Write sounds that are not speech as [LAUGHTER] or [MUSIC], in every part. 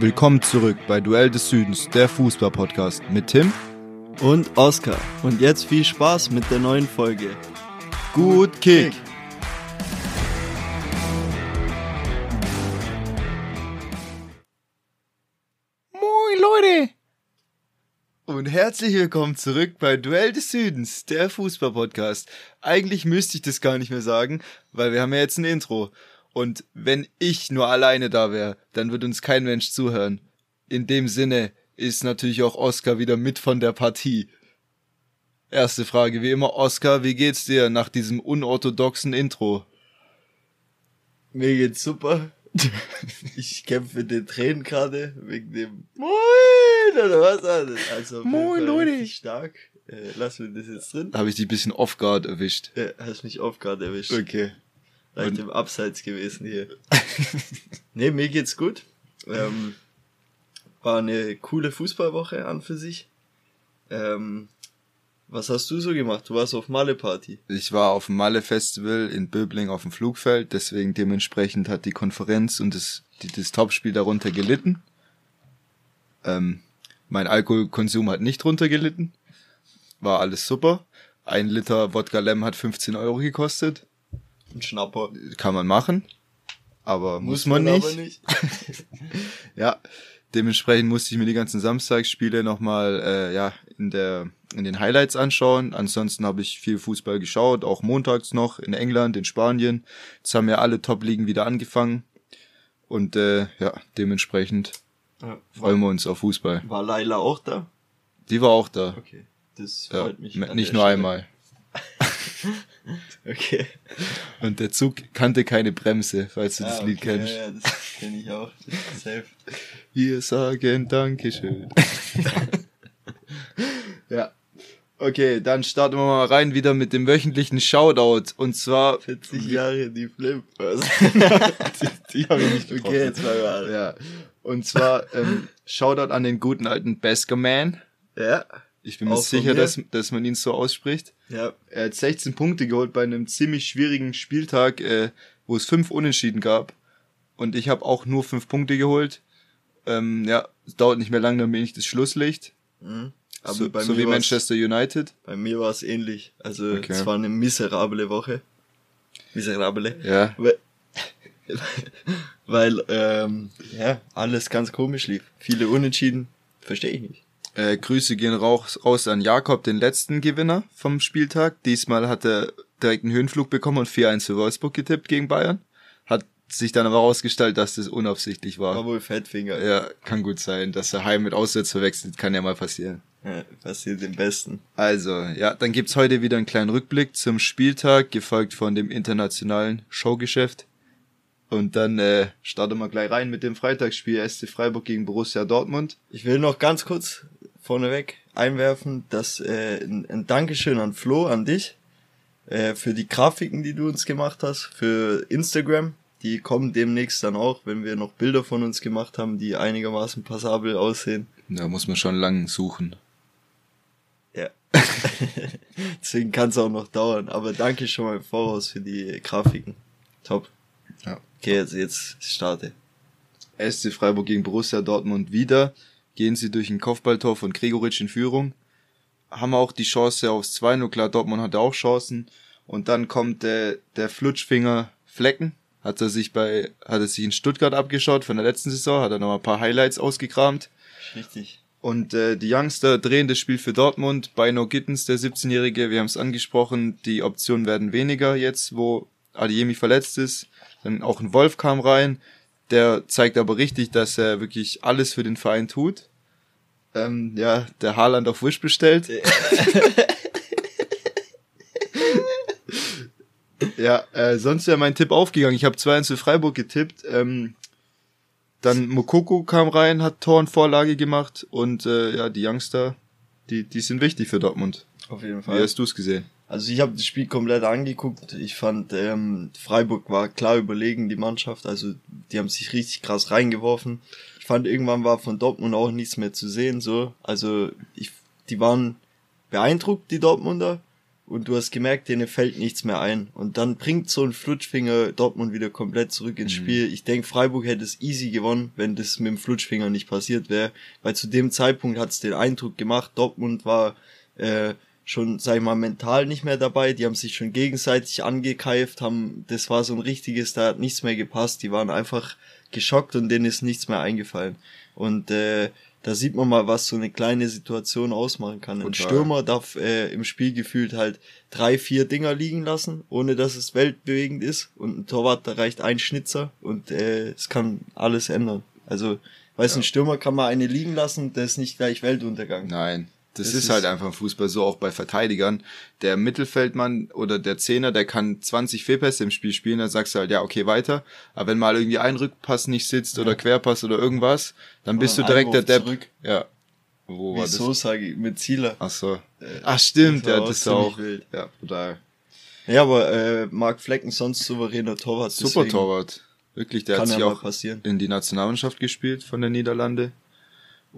Willkommen zurück bei Duell des Südens, der Fußball-Podcast mit Tim und Oskar. Und jetzt viel Spaß mit der neuen Folge. Gut Kick! Moin Leute! Und herzlich willkommen zurück bei Duell des Südens, der Fußball-Podcast. Eigentlich müsste ich das gar nicht mehr sagen, weil wir haben ja jetzt ein Intro. Und wenn ich nur alleine da wäre, dann würde uns kein Mensch zuhören. In dem Sinne ist natürlich auch Oscar wieder mit von der Partie. Erste Frage, wie immer, Oscar, wie geht's dir nach diesem unorthodoxen Intro? Mir geht's super. [LAUGHS] Ich kämpfe mit den Tränen gerade wegen dem Moin oder was? Also Moin Leute. Stark. Äh, lass mir das jetzt drin. Habe ich dich ein bisschen off guard erwischt? Ja, hast mich off guard erwischt. Okay. Leicht im Abseits gewesen hier. [LAUGHS] nee, mir geht's gut. Ähm, war eine coole Fußballwoche an für sich. Ähm, was hast du so gemacht? Du warst auf Malle-Party. Ich war auf dem Malle-Festival in Böbling auf dem Flugfeld, deswegen dementsprechend hat die Konferenz und das, die, das Topspiel darunter gelitten. Ähm, mein Alkoholkonsum hat nicht drunter gelitten. War alles super. Ein Liter Wodka Lem hat 15 Euro gekostet. Ein Schnapper. Kann man machen, aber muss, muss man, man, nicht. nicht. [LAUGHS] ja, dementsprechend musste ich mir die ganzen Samstagsspiele nochmal äh, ja, in, der, in den Highlights anschauen. Ansonsten habe ich viel Fußball geschaut, auch montags noch in England, in Spanien. Jetzt haben ja alle Top-Ligen wieder angefangen. Und äh, ja, dementsprechend ja, freuen wir uns auf Fußball. War Laila auch da? Die war auch da. Okay, das freut ja, mich. Nicht nur Stelle. einmal. [LAUGHS] Okay. Und der Zug kannte keine Bremse, falls du ah, das Lied kennst. Ja, ja das kenne ich auch. Safe. Wir sagen Dankeschön. [LAUGHS] ja. Okay, dann starten wir mal rein wieder mit dem wöchentlichen Shoutout. Und zwar. 40 Jahre die Flippers. [LAUGHS] die, die habe ich nicht getroffen. Okay, jetzt mal Jahre. Ja. Und zwar ähm, Shoutout an den guten alten Basker Man. Ja. Ich bin mir sicher, dass, dass man ihn so ausspricht. Ja. Er hat 16 Punkte geholt bei einem ziemlich schwierigen Spieltag, äh, wo es fünf Unentschieden gab. Und ich habe auch nur fünf Punkte geholt. Ähm, ja, es dauert nicht mehr lange, dann bin ich das Schlusslicht. Mhm. Aber so, bei so mir wie Manchester United. Bei mir war es ähnlich. Also okay. es war eine miserable Woche. Miserable. Ja. Weil, [LAUGHS] weil ähm, ja, alles ganz komisch lief. Viele Unentschieden. Verstehe ich nicht. Äh, Grüße gehen raus, raus an Jakob, den letzten Gewinner vom Spieltag. Diesmal hat er direkt einen Höhenflug bekommen und 4-1 für Wolfsburg getippt gegen Bayern. Hat sich dann aber herausgestellt, dass das unaufsichtlich war. War wohl Fettfinger. Ja, kann gut sein. Dass er Heim mit Auswärts verwechselt, kann ja mal passieren. Ja, passiert dem Besten. Also, ja, dann gibt's heute wieder einen kleinen Rückblick zum Spieltag, gefolgt von dem internationalen Showgeschäft. Und dann äh, starten wir gleich rein mit dem Freitagsspiel SC Freiburg gegen Borussia Dortmund. Ich will noch ganz kurz vorneweg einwerfen, dass äh, ein, ein Dankeschön an Flo, an dich, äh, für die Grafiken, die du uns gemacht hast, für Instagram. Die kommen demnächst dann auch, wenn wir noch Bilder von uns gemacht haben, die einigermaßen passabel aussehen. Da muss man schon lang suchen. Ja. [LAUGHS] Deswegen kann es auch noch dauern. Aber danke schon mal im Voraus für die Grafiken. Top. Ja. Okay, jetzt, jetzt starte. SC Freiburg gegen Borussia Dortmund wieder gehen sie durch ein Kopfballtor von Gregoritsch in Führung, haben auch die Chance aufs 2-0, klar, Dortmund hatte auch Chancen, und dann kommt der, der Flutschfinger Flecken, hat er sich bei, hat er sich in Stuttgart abgeschaut von der letzten Saison, hat er noch ein paar Highlights ausgekramt. Richtig. Und äh, die Youngster drehen das Spiel für Dortmund. Bei No Gittens, der 17-Jährige, wir haben es angesprochen, die Optionen werden weniger jetzt, wo Adiemi verletzt ist. Dann auch ein Wolf kam rein. Der zeigt aber richtig, dass er wirklich alles für den Verein tut. Ähm, ja, der Haaland auf Wish bestellt. [LAUGHS] ja, äh, sonst wäre mein Tipp aufgegangen. Ich habe 2-1 für Freiburg getippt. Ähm, dann Mokoko kam rein, hat Tor und Vorlage gemacht und äh, ja, die Youngster, die, die sind wichtig für Dortmund. Auf jeden Fall. Wie hast du es gesehen? Also ich habe das Spiel komplett angeguckt. Ich fand, ähm, Freiburg war klar überlegen, die Mannschaft. Also die haben sich richtig krass reingeworfen. Ich fand, irgendwann war von Dortmund auch nichts mehr zu sehen. So, Also ich, die waren beeindruckt, die Dortmunder. und du hast gemerkt, denen fällt nichts mehr ein. Und dann bringt so ein Flutschfinger Dortmund wieder komplett zurück ins mhm. Spiel. Ich denke, Freiburg hätte es easy gewonnen, wenn das mit dem Flutschfinger nicht passiert wäre. Weil zu dem Zeitpunkt hat es den Eindruck gemacht, Dortmund war äh, schon, sag ich mal, mental nicht mehr dabei. Die haben sich schon gegenseitig angekeift, haben, das war so ein richtiges, da hat nichts mehr gepasst. Die waren einfach geschockt und denen ist nichts mehr eingefallen. Und äh, da sieht man mal, was so eine kleine Situation ausmachen kann. Ein Stürmer darf äh, im Spiel gefühlt halt drei, vier Dinger liegen lassen, ohne dass es weltbewegend ist. Und ein Torwart, da reicht ein Schnitzer und äh, es kann alles ändern. Also, weißt ja. ein Stürmer kann mal eine liegen lassen, das ist nicht gleich Weltuntergang. Nein. Das, das ist, ist halt einfach im Fußball so, auch bei Verteidigern. Der Mittelfeldmann oder der Zehner, der kann 20 Fehlpässe im Spiel spielen, dann sagst du halt, ja, okay, weiter. Aber wenn mal irgendwie ein Rückpass nicht sitzt ja. oder Querpass oder irgendwas, dann bist du direkt der Depp. Zurück. Ja. Wo war Wieso sage ich? Mit Zieler. Ach so. Äh, Ach stimmt, das ja, das ist auch. Wild. Ja, brutal. Ja, aber äh, Marc Flecken sonst souveräner Torwart. Super Torwart. Wirklich, der hat sich auch passieren. in die Nationalmannschaft gespielt von der Niederlande.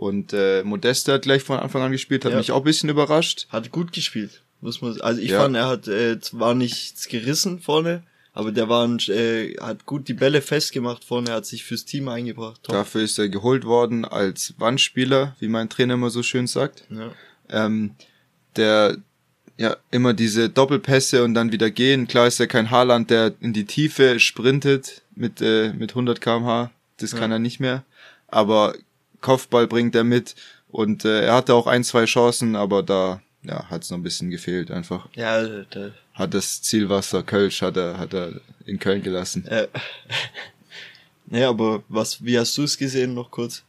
Und äh, Modeste hat gleich von Anfang an gespielt, hat ja. mich auch ein bisschen überrascht. Hat gut gespielt, muss man. Also ich ja. fand, er hat äh, zwar nichts gerissen vorne, aber der war ein, äh, hat gut die Bälle festgemacht vorne, hat sich fürs Team eingebracht. Top. Dafür ist er geholt worden als Wandspieler, wie mein Trainer immer so schön sagt. Ja. Ähm, der ja immer diese Doppelpässe und dann wieder gehen. Klar ist er kein Haarland, der in die Tiefe sprintet mit äh, mit 100 km/h. Das ja. kann er nicht mehr. Aber Kopfball bringt er mit und äh, er hatte auch ein, zwei Chancen, aber da ja, hat es noch ein bisschen gefehlt einfach. Ja, da. hat das Zielwasser Kölsch hat er hat er in Köln gelassen. Ja, [LAUGHS] ja aber was wie hast du es gesehen noch kurz?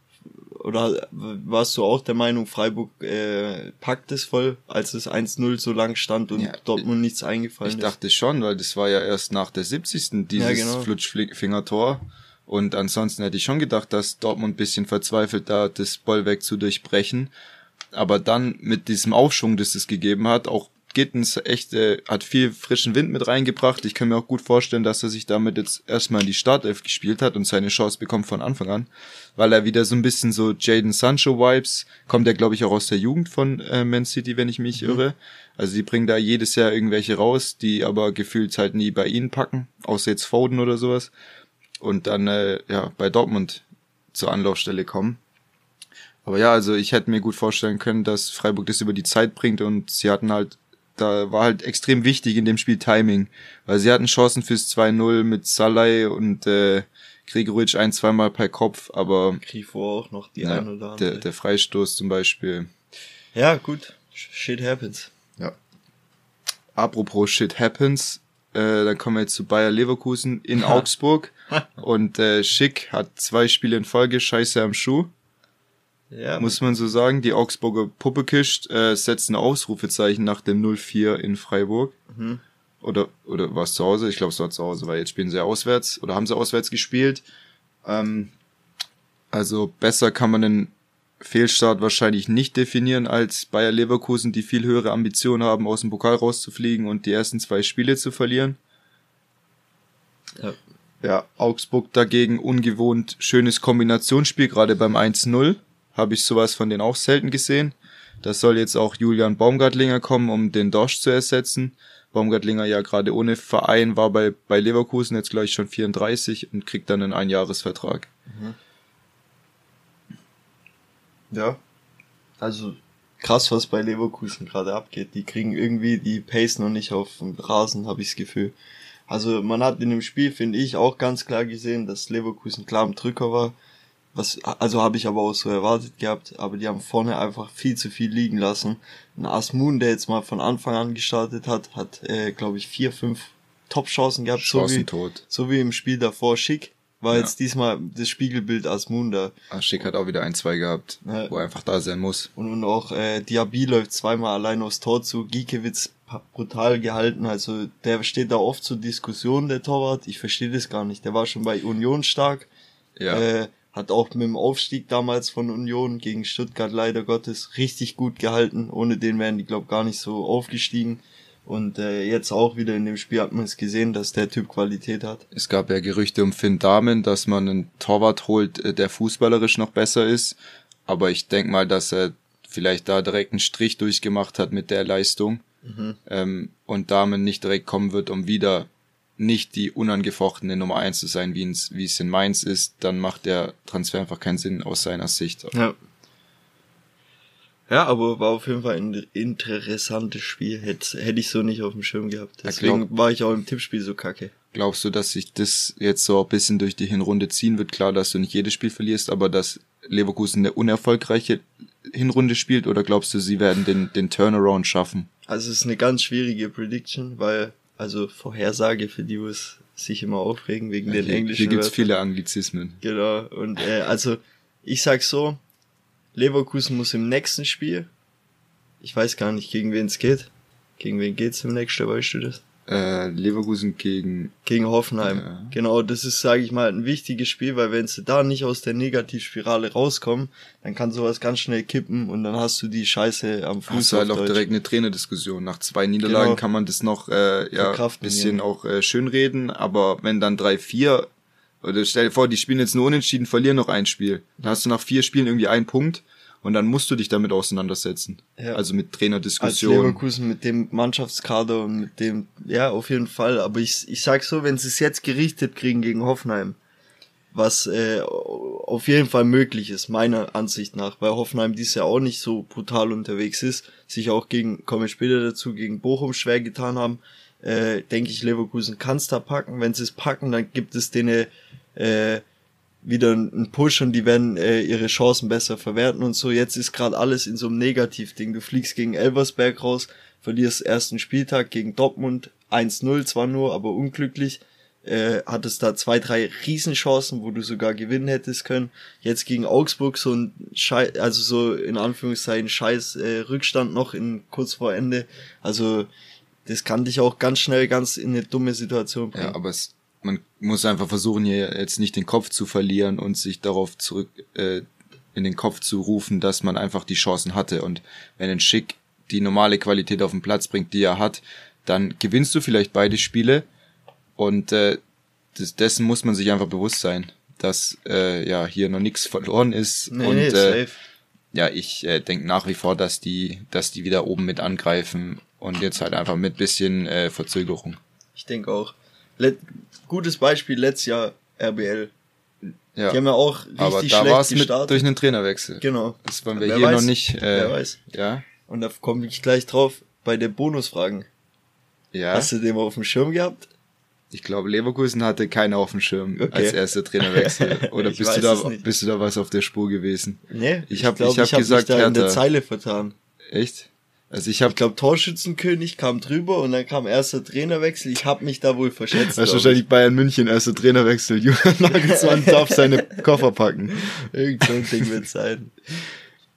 Oder warst du auch der Meinung, Freiburg äh, packt es voll, als es 1-0 so lang stand und ja, Dortmund nichts eingefallen ich ist? Ich dachte schon, weil das war ja erst nach der 70. dieses ja, genau. Flutschfingertor. Und ansonsten hätte ich schon gedacht, dass Dortmund ein bisschen verzweifelt da das Bollwerk zu durchbrechen. Aber dann mit diesem Aufschwung, das es gegeben hat, auch Gittens echt äh, hat viel frischen Wind mit reingebracht. Ich kann mir auch gut vorstellen, dass er sich damit jetzt erstmal in die Startelf gespielt hat und seine Chance bekommt von Anfang an, weil er wieder so ein bisschen so Jaden Sancho Vibes kommt er glaube ich auch aus der Jugend von äh, Man City, wenn ich mich mhm. irre. Also die bringen da jedes Jahr irgendwelche raus, die aber gefühlt halt nie bei ihnen packen, außer jetzt Foden oder sowas und dann äh, ja bei Dortmund zur Anlaufstelle kommen. Aber ja, also ich hätte mir gut vorstellen können, dass Freiburg das über die Zeit bringt und sie hatten halt, da war halt extrem wichtig in dem Spiel Timing, weil sie hatten Chancen fürs 2-0 mit Salai und äh, Gregoritsch ein, zweimal per Kopf, aber Grifo auch noch die ja, ein oder andere. Der, der Freistoß zum Beispiel. Ja, gut. Shit happens. Ja. Apropos Shit happens, äh, dann kommen wir jetzt zu Bayer Leverkusen in Augsburg. [LAUGHS] Und äh, Schick hat zwei Spiele in Folge Scheiße am Schuh. Ja, muss man so sagen. Die Augsburger Puppekist äh, setzt ein Ausrufezeichen nach dem 0-4 in Freiburg. Mhm. Oder, oder war es zu Hause? Ich glaube, es war zu Hause, weil jetzt spielen sie auswärts oder haben sie auswärts gespielt. Ähm, also besser kann man den Fehlstart wahrscheinlich nicht definieren als Bayer Leverkusen, die viel höhere Ambitionen haben, aus dem Pokal rauszufliegen und die ersten zwei Spiele zu verlieren. Ja. Ja, Augsburg dagegen ungewohnt schönes Kombinationsspiel, gerade beim 1-0 habe ich sowas von denen auch selten gesehen. Da soll jetzt auch Julian Baumgartlinger kommen, um den Dorsch zu ersetzen. Baumgartlinger ja gerade ohne Verein war bei, bei Leverkusen jetzt gleich schon 34 und kriegt dann einen Einjahresvertrag. Mhm. Ja. Also krass, was bei Leverkusen gerade abgeht. Die kriegen irgendwie die Pace noch nicht auf dem Rasen, habe ich das Gefühl. Also man hat in dem Spiel, finde ich, auch ganz klar gesehen, dass Leverkusen klar im Drücker war. Was, also habe ich aber auch so erwartet gehabt, aber die haben vorne einfach viel zu viel liegen lassen. Ein Asmun, der jetzt mal von Anfang an gestartet hat, hat, äh, glaube ich, vier, fünf Top-Chancen gehabt, so wie, so wie im Spiel davor schick war ja. jetzt diesmal das Spiegelbild Asmunda. Ah, Schick hat auch wieder ein, zwei gehabt, ja. wo er einfach da sein muss. Und, und auch äh, Diaby läuft zweimal allein aufs Tor zu, Giekewitz brutal gehalten, also der steht da oft zur Diskussion, der Torwart, ich verstehe das gar nicht, der war schon bei Union stark, ja. äh, hat auch mit dem Aufstieg damals von Union gegen Stuttgart leider Gottes richtig gut gehalten, ohne den wären die glaub gar nicht so aufgestiegen. Und äh, jetzt auch wieder in dem Spiel hat man es gesehen, dass der Typ Qualität hat. Es gab ja Gerüchte um Finn Dahmen, dass man einen Torwart holt, äh, der fußballerisch noch besser ist. Aber ich denk mal, dass er vielleicht da direkt einen Strich durchgemacht hat mit der Leistung. mhm. ähm, und damit nicht direkt kommen wird, um wieder nicht die unangefochtene Nummer eins zu sein, wie es, wie es in Mainz ist, dann macht der Transfer einfach keinen Sinn aus seiner Sicht. Ja. Ja, aber war auf jeden Fall ein interessantes Spiel. Hätte, hätte ich so nicht auf dem Schirm gehabt. Deswegen glaub, war ich auch im Tippspiel so kacke. Glaubst du, dass sich das jetzt so ein bisschen durch die Hinrunde ziehen wird? Klar, dass du nicht jedes Spiel verlierst, aber dass Leverkusen eine unerfolgreiche Hinrunde spielt oder glaubst du, sie werden den, den Turnaround schaffen? Also es ist eine ganz schwierige Prediction, weil, also Vorhersage für die, was sich immer aufregen wegen ja, den hier, englischen Hier gibt's Wörtern. viele Anglizismen. Genau, und äh, also ich sag so, Leverkusen muss im nächsten Spiel, ich weiß gar nicht, gegen wen es geht. Gegen wen geht's im nächsten, weißt du das? Äh, Leverkusen gegen gegen Hoffenheim. Ja. Genau, das ist, sage ich mal, ein wichtiges Spiel, weil wenn sie da nicht aus der Negativspirale rauskommen, dann kann sowas ganz schnell kippen und dann hast du die Scheiße am Fuß. Hast du halt auch direkt eine Trainerdiskussion. Nach zwei Niederlagen genau. kann man das noch äh, ja bisschen ja. auch äh, schönreden, aber wenn dann drei, vier oder stell dir vor, die spielen jetzt nur unentschieden, verlieren noch ein Spiel. Dann hast du nach vier Spielen irgendwie einen Punkt und dann musst du dich damit auseinandersetzen. Ja. Also mit Trainerdiskussionen. Als Leverkusen mit dem Mannschaftskader und mit dem, ja, auf jeden Fall. Aber ich, ich sag so, wenn sie es jetzt gerichtet kriegen gegen Hoffenheim, was äh, auf jeden Fall möglich ist, meiner Ansicht nach, weil Hoffenheim dies ja auch nicht so brutal unterwegs ist, sich auch gegen, komme ich später dazu, gegen Bochum schwer getan haben, äh, denke ich, Leverkusen kann es da packen. Wenn sie es packen, dann gibt es denen äh, wieder einen Push und die werden äh, ihre Chancen besser verwerten und so. Jetzt ist gerade alles in so einem Negativding. Du fliegst gegen Elversberg raus, verlierst ersten Spieltag gegen Dortmund 1-0 zwar nur, aber unglücklich. Äh, hattest da zwei, drei Riesenchancen, wo du sogar gewinnen hättest können. Jetzt gegen Augsburg so ein Scheiß, also so in Anführungszeichen scheiß äh, Rückstand noch in kurz vor Ende. Also das kann dich auch ganz schnell ganz in eine dumme Situation bringen. Ja, aber es man muss einfach versuchen, hier jetzt nicht den Kopf zu verlieren und sich darauf zurück äh, in den Kopf zu rufen, dass man einfach die Chancen hatte. Und wenn ein Schick die normale Qualität auf den Platz bringt, die er hat, dann gewinnst du vielleicht beide Spiele. Und äh, das, dessen muss man sich einfach bewusst sein, dass äh, ja hier noch nichts verloren ist. Nee, und nee, äh, ja, ich äh, denke nach wie vor, dass die, dass die wieder oben mit angreifen und jetzt halt einfach mit bisschen äh, Verzögerung. Ich denke auch. Let gutes Beispiel letztes Jahr RBL. Ja. Die haben ja auch richtig Aber da war es mit durch einen Trainerwechsel. Genau. Das waren wir Wer hier weiß. noch nicht. Äh, Wer weiß. Ja. Und da komme ich gleich drauf bei den Bonusfragen. Ja. Hast du den mal auf dem Schirm gehabt? Ich glaube, Leverkusen hatte keinen auf dem Schirm okay. als erster Trainerwechsel. [LAUGHS] Oder bist du da, bist du da was auf der Spur gewesen? Nee. Ich habe, ich, glaub, ich, hab ich gesagt, mich da in der Zeile vertan. Echt? Also ich habe, glaube, Torschützenkönig kam drüber und dann kam erster Trainerwechsel. Ich habe mich da wohl verschätzt. Das ist wahrscheinlich Bayern München erster Trainerwechsel. [LAUGHS] Julian Nagelsmann darf seine Koffer packen. [LAUGHS] Irgend so ein Ding wird sein.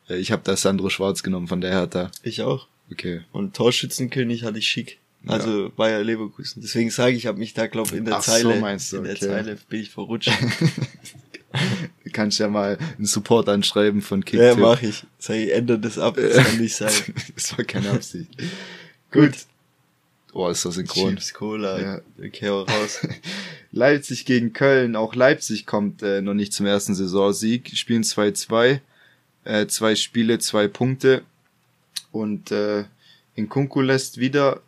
Ich habe da Sandro Schwarz genommen von der Hertha. Ich auch. Okay. Und Torschützenkönig hatte ich schick. Also ja. Bayer Leverkusen. Deswegen sage ich, ich habe mich da glaube in der Ach Zeile so meinst du, in der Zeile bin ich verrutscht. [LAUGHS] Du [LAUGHS] kannst ja mal einen Support anschreiben von Kick. Ja, mach ich. Sag ich, ändere das ab, das kann nicht sein. [LAUGHS] das war keine Absicht. Gut. Oh, ist das synchron. Chips, Cola, ja. okay, auch raus. [LAUGHS] Leipzig gegen Köln. Auch Leipzig kommt äh, noch nicht zum ersten Saisonsieg. Spielen 2-2. Äh, zwei Spiele, zwei Punkte. Und äh, in Kunku lässt wieder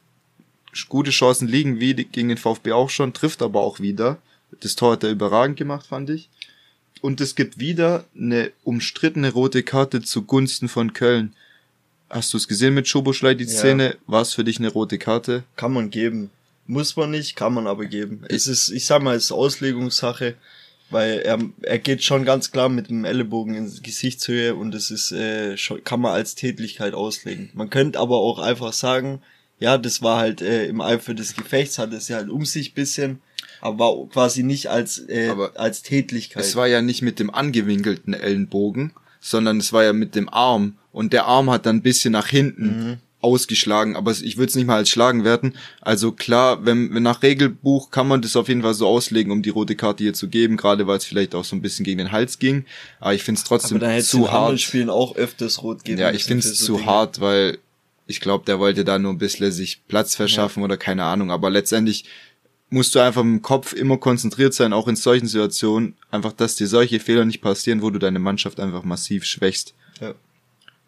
gute Chancen liegen, wie gegen den VfB auch schon, trifft aber auch wieder. Das Tor hat er überragend gemacht, fand ich. Und es gibt wieder eine umstrittene rote Karte zugunsten von Köln. Hast du es gesehen mit Schoboschlei, die Szene? Ja. War es für dich eine rote Karte? Kann man geben. Muss man nicht, kann man aber geben. Es ist, ich sag mal, es ist Auslegungssache, weil er, er geht schon ganz klar mit dem Ellenbogen in Gesichtshöhe und es ist, äh, schon, kann man als Tätlichkeit auslegen. Man könnte aber auch einfach sagen, ja, das war halt äh, im Eifer des Gefechts, hat es ja halt um sich bisschen aber quasi nicht als, äh, aber als Tätlichkeit. Es war ja nicht mit dem angewinkelten Ellenbogen, sondern es war ja mit dem Arm. Und der Arm hat dann ein bisschen nach hinten mhm. ausgeschlagen, aber ich würde es nicht mal als Schlagen werten. Also klar, wenn, wenn nach Regelbuch kann man das auf jeden Fall so auslegen, um die rote Karte hier zu geben, gerade weil es vielleicht auch so ein bisschen gegen den Hals ging. Aber ich finde es trotzdem aber zu hart. Spielen auch öfters rot geben. Ja, ich finde es so zu Dinge. hart, weil ich glaube, der wollte da nur ein bisschen sich Platz verschaffen ja. oder keine Ahnung. Aber letztendlich musst du einfach im Kopf immer konzentriert sein, auch in solchen Situationen, einfach, dass dir solche Fehler nicht passieren, wo du deine Mannschaft einfach massiv schwächst. Ja.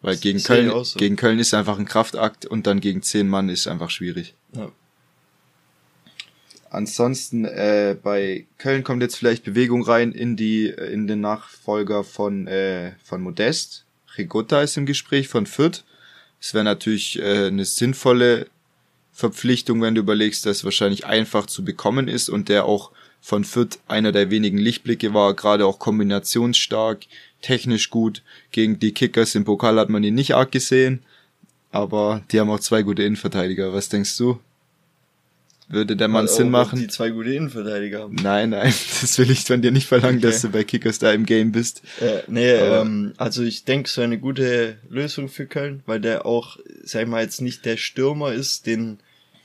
Weil gegen Köln, so. gegen Köln ist einfach ein Kraftakt und dann gegen zehn Mann ist einfach schwierig. Ja. Ansonsten äh, bei Köln kommt jetzt vielleicht Bewegung rein in die in den Nachfolger von äh, von Modest. Rigotta ist im Gespräch von Fürth. Es wäre natürlich äh, eine sinnvolle Verpflichtung, wenn du überlegst, dass es wahrscheinlich einfach zu bekommen ist und der auch von Fürth einer der wenigen Lichtblicke war, gerade auch kombinationsstark, technisch gut. Gegen die Kickers im Pokal hat man ihn nicht arg gesehen, aber die haben auch zwei gute Innenverteidiger. Was denkst du? Würde der Mann Sinn machen? Die zwei gute Innenverteidiger haben. Nein, nein, [LAUGHS] das will ich von dir nicht verlangen, okay. dass du bei Kickers da im Game bist. Äh, nee, ähm, also ich denke, so eine gute Lösung für Köln, weil der auch, sag ich mal, jetzt nicht der Stürmer ist, den,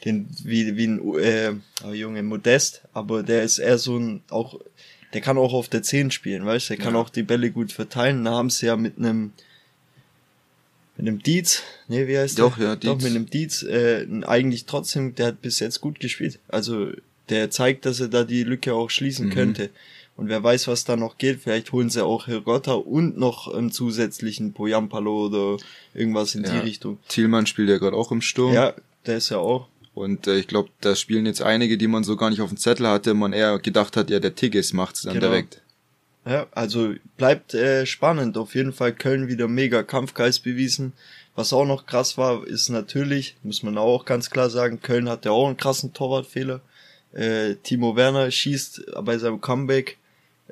den wie, wie ein äh, oh Junge Modest, aber der ist eher so ein, auch, der kann auch auf der 10 spielen, weißt du, der kann ja. auch die Bälle gut verteilen. Da haben sie ja mit einem mit einem Dietz, ne, wie heißt Doch, der? ja, Dietz. Doch, mit einem Dietz, äh, eigentlich trotzdem, der hat bis jetzt gut gespielt. Also, der zeigt, dass er da die Lücke auch schließen mhm. könnte. Und wer weiß, was da noch geht, vielleicht holen sie auch Hirgotta und noch einen zusätzlichen Poyampalo oder irgendwas in ja. die Richtung. Thielmann spielt ja gerade auch im Sturm. Ja, der ist ja auch. Und äh, ich glaube, da spielen jetzt einige, die man so gar nicht auf dem Zettel hatte, man eher gedacht hat, ja, der Tigges macht's dann genau. direkt. Ja, also bleibt äh, spannend. Auf jeden Fall Köln wieder mega Kampfgeist bewiesen. Was auch noch krass war, ist natürlich, muss man auch ganz klar sagen, Köln hatte auch einen krassen Torwartfehler. Äh, Timo Werner schießt bei seinem Comeback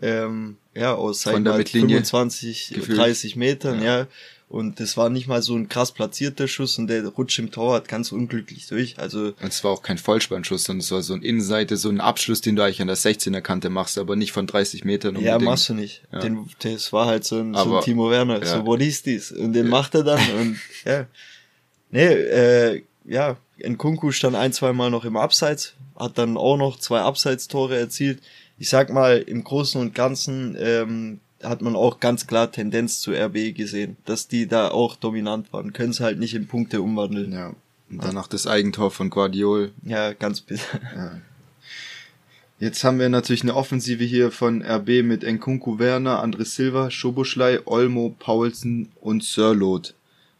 ähm, ja aus seinen 25, gefühlt. 30 Metern, ja. ja und das war nicht mal so ein krass platzierter Schuss und der rutscht im Torwart ganz unglücklich durch. Also und es war auch kein Vollspannschuss, sondern es war so ein Innenseite, so ein Abschluss, den du eigentlich an der 16er Kante machst, aber nicht von 30 Metern. Unbedingt. Ja, machst du nicht. Ja. Den, das war halt so ein, so ein Timo Werner, ja. so what is this? Und den ja. macht er dann und [LAUGHS] ja. Nee, äh, ja, Nkunku stand ein, zwei Mal noch im Abseits, hat dann auch noch zwei Abseitstore erzielt. Ich sag mal, im Großen und Ganzen ähm, hat man auch ganz klar Tendenz zu RB gesehen, dass die da auch dominant waren. Können sie halt nicht in Punkte umwandeln. Ja. Und danach das Eigentor von Guardiol. Ja, ganz bitter. Ja. Jetzt haben wir natürlich eine Offensive hier von RB mit Nkunku Werner, André Silva, Schoboschlei, Olmo, Paulsen und Sörlot.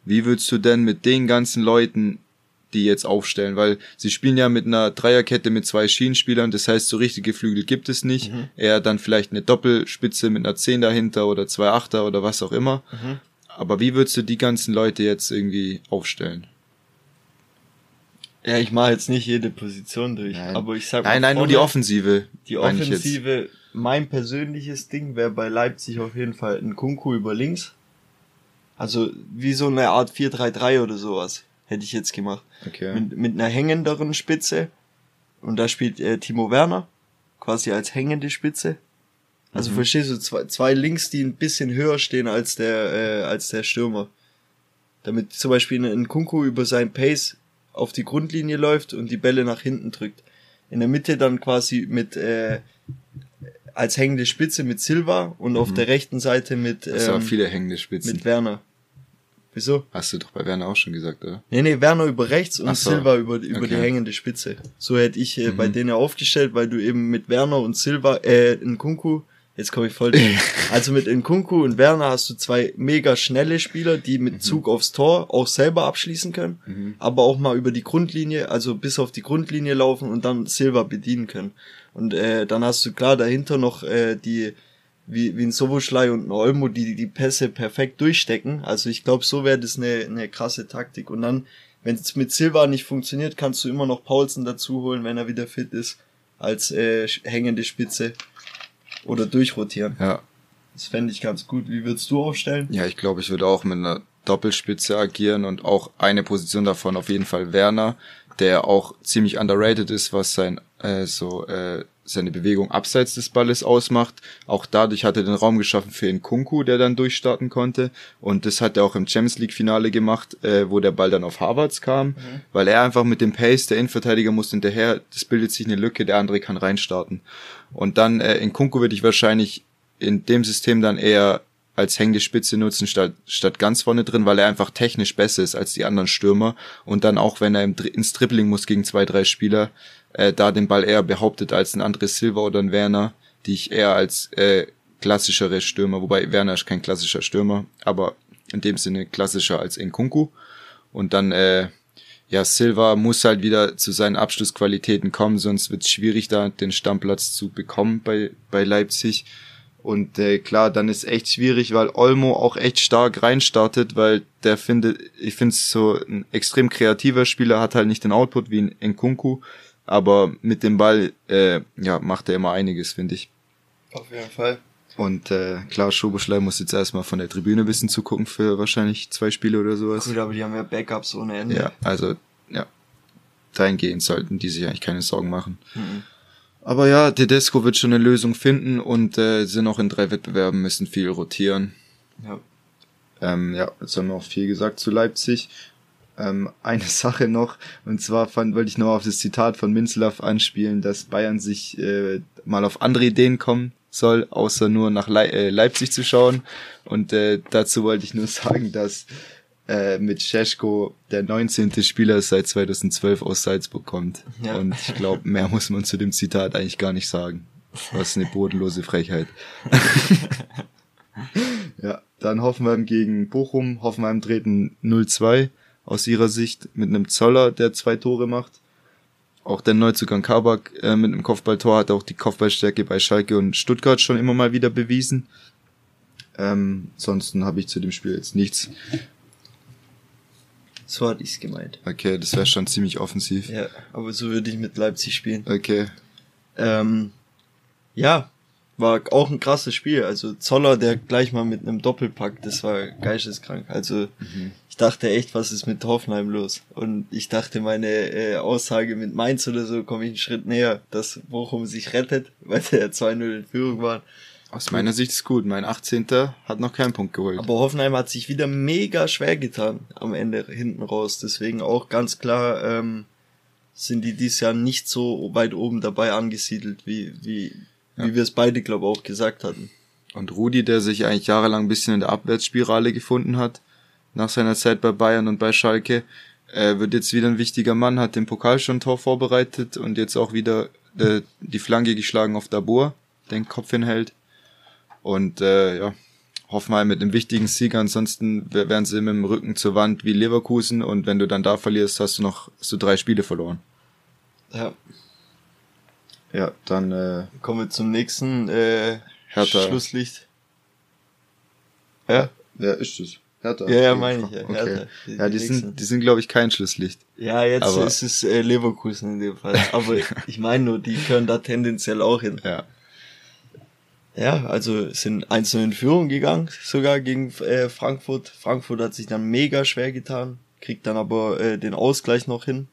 Wie würdest du denn mit den ganzen Leuten die jetzt aufstellen, weil sie spielen ja mit einer Dreierkette mit zwei Schienenspielern, das heißt, so richtige Flügel gibt es nicht. Mhm. Eher dann vielleicht eine Doppelspitze mit einer Zehn dahinter oder zwei Achter oder was auch immer. Mhm. Aber wie würdest du die ganzen Leute jetzt irgendwie aufstellen? Ja, ich mache jetzt nicht jede Position durch, nein. aber ich sag Nein, nein, nur die Offensive. Die Offensive, mein persönliches Ding wäre bei Leipzig auf jeden Fall ein Kunku über links. Also wie so eine Art 4-3-3 oder sowas hätte ich jetzt gemacht. Okay. Mit, mit einer hängenderen Spitze. Und da spielt äh, Timo Werner quasi als hängende Spitze. Also mhm. verstehst du, zwei, zwei Links, die ein bisschen höher stehen als der, äh, als der Stürmer. Damit zum Beispiel ein Kunku über sein Pace auf die Grundlinie läuft und die Bälle nach hinten drückt. In der Mitte dann quasi mit äh, als hängende Spitze mit Silva und mhm. auf der rechten Seite mit ähm, viele hängende Spitzen. mit Werner. Wieso? Hast du doch bei Werner auch schon gesagt, oder? Nee, nee, Werner über rechts und so. Silva über, über okay. die hängende Spitze. So hätte ich äh, mhm. bei denen aufgestellt, weil du eben mit Werner und Silva, äh, Nkunku, jetzt komme ich voll [LAUGHS] Also mit Nkunku und Werner hast du zwei mega schnelle Spieler, die mit mhm. Zug aufs Tor auch selber abschließen können, mhm. aber auch mal über die Grundlinie, also bis auf die Grundlinie laufen und dann Silva bedienen können. Und äh, dann hast du klar dahinter noch äh, die wie, wie ein Soboschlei und ein Olmo, die die Pässe perfekt durchstecken. Also ich glaube, so wäre das eine, eine krasse Taktik. Und dann, wenn es mit Silva nicht funktioniert, kannst du immer noch Paulsen dazu holen, wenn er wieder fit ist, als äh, hängende Spitze oder durchrotieren. Ja. Das fände ich ganz gut. Wie würdest du aufstellen? Ja, ich glaube, ich würde auch mit einer Doppelspitze agieren und auch eine Position davon auf jeden Fall Werner, der auch ziemlich underrated ist, was sein äh, so äh, seine Bewegung abseits des Balles ausmacht. Auch dadurch hat er den Raum geschaffen für Kunku, der dann durchstarten konnte. Und das hat er auch im Champions League Finale gemacht, äh, wo der Ball dann auf Harvards kam, mhm. weil er einfach mit dem Pace, der Innenverteidiger muss hinterher, das bildet sich eine Lücke, der andere kann reinstarten. Und dann äh, in Kunku würde ich wahrscheinlich in dem System dann eher als hängende Spitze nutzen statt, statt ganz vorne drin, weil er einfach technisch besser ist als die anderen Stürmer und dann auch, wenn er im, ins Dribbling muss gegen zwei, drei Spieler, äh, da den Ball eher behauptet als ein André Silva oder ein Werner, die ich eher als äh, klassischere Stürmer, wobei Werner ist kein klassischer Stürmer, aber in dem Sinne klassischer als Nkunku. Und dann, äh, ja, Silva muss halt wieder zu seinen Abschlussqualitäten kommen, sonst wird es schwierig, da den Stammplatz zu bekommen bei, bei Leipzig. Und äh, klar, dann ist echt schwierig, weil Olmo auch echt stark reinstartet, weil der findet, ich finde es so ein extrem kreativer Spieler, hat halt nicht den Output wie ein Nkunku, aber mit dem Ball, äh, ja, macht er immer einiges, finde ich. Auf jeden Fall. Und äh, klar, Schoboschlei muss jetzt erstmal von der Tribüne ein bisschen zugucken für wahrscheinlich zwei Spiele oder sowas. Gut, aber die haben ja Backups ohne Ende. Ja, also, ja. Dahingehend sollten die sich eigentlich keine Sorgen machen. Mhm. Aber ja, Tedesco wird schon eine Lösung finden und äh, sind auch in drei Wettbewerben, müssen viel rotieren. Ja. Ähm, ja, jetzt haben wir auch viel gesagt zu Leipzig. Ähm, eine [LAUGHS] Sache noch, und zwar fand, wollte ich noch auf das Zitat von Minzlaff anspielen, dass Bayern sich äh, mal auf andere Ideen kommen soll, außer nur nach Le äh, Leipzig zu schauen. Und äh, dazu wollte ich nur [LAUGHS] sagen, dass äh, mit Scheschko der 19. Spieler seit 2012 aus Salzburg kommt. Ja. Und ich glaube, mehr muss man zu dem Zitat eigentlich gar nicht sagen. Was eine bodenlose Frechheit. [LAUGHS] ja, dann Hoffenheim gegen Bochum. Hoffenheim treten 0-2 aus ihrer Sicht mit einem Zoller, der zwei Tore macht. Auch der Neuzugang Kabak äh, mit einem Kopfballtor hat auch die Kopfballstärke bei Schalke und Stuttgart schon immer mal wieder bewiesen. Ähm, ansonsten habe ich zu dem Spiel jetzt nichts. So hatte ich's gemeint. Okay, das wäre schon ziemlich offensiv. Ja, aber so würde ich mit Leipzig spielen. Okay. Ähm, ja, war auch ein krasses Spiel. Also Zoller, der gleich mal mit einem Doppelpack, das war geisteskrank. Also ich dachte echt, was ist mit Hoffenheim los? Und ich dachte, meine äh, Aussage mit Mainz oder so komme ich einen Schritt näher, dass Bochum sich rettet, [LAUGHS] weil der 2-0 in Führung war. Aus meiner Sicht ist gut. Mein 18. hat noch keinen Punkt geholt. Aber Hoffenheim hat sich wieder mega schwer getan am Ende hinten raus. Deswegen auch ganz klar ähm, sind die dieses Jahr nicht so weit oben dabei angesiedelt, wie, wie, Ja. wie wir es beide, glaube auch gesagt hatten. Und Rudi, der sich eigentlich jahrelang ein bisschen in der Abwärtsspirale gefunden hat, nach seiner Zeit bei Bayern und bei Schalke, äh, wird jetzt wieder ein wichtiger Mann, hat den Pokal schon Tor vorbereitet und jetzt auch wieder äh, die Flanke geschlagen auf Dabur, den Kopf hinhält. Und äh, ja, Hoffenheim mit einem wichtigen Sieg, ansonsten wär- wären sie mit dem Rücken zur Wand wie Leverkusen und wenn du dann da verlierst, hast du noch hast du drei Spiele verloren. Ja, Ja, dann äh, kommen wir zum nächsten äh, Hertha. Schlusslicht. Ja, Wer ist es? Hertha. Ja, ja, meine ich, ja. Okay. Hertha. Die- ja, die die sind, die sind, glaube ich, kein Schlusslicht. ja jetzt Aber- ist es äh, Leverkusen in dem Fall. Aber [LAUGHS] ich meine nur, die können da tendenziell auch hin. Ja. Ja, also sind einzeln in Führung gegangen, sogar gegen äh, Frankfurt. Frankfurt hat sich dann mega schwer getan, kriegt dann aber äh, den Ausgleich noch hin.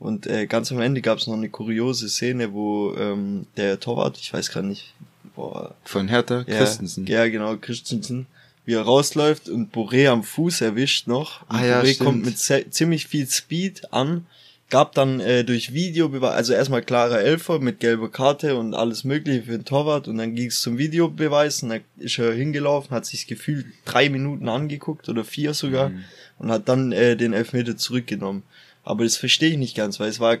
Und äh, ganz am Ende gab es noch eine kuriose Szene, wo ähm, der Torwart, ich weiß gar nicht, boah, Von Hertha ja, Christensen. ja genau, Christensen, wie er rausläuft und Boré am Fuß erwischt noch. Und Ah ja, Boré stimmt. kommt mit ziemlich viel Speed an, gab dann äh, durch Videobeweis, also erstmal klarer Elfer mit gelber Karte und alles mögliche für den Torwart und dann ging es zum Videobeweis und dann ist er hingelaufen, hat sich gefühlt drei Minuten angeguckt oder vier sogar Mhm. und hat dann äh, den Elfmeter zurückgenommen. Aber das verstehe ich nicht ganz, weil es war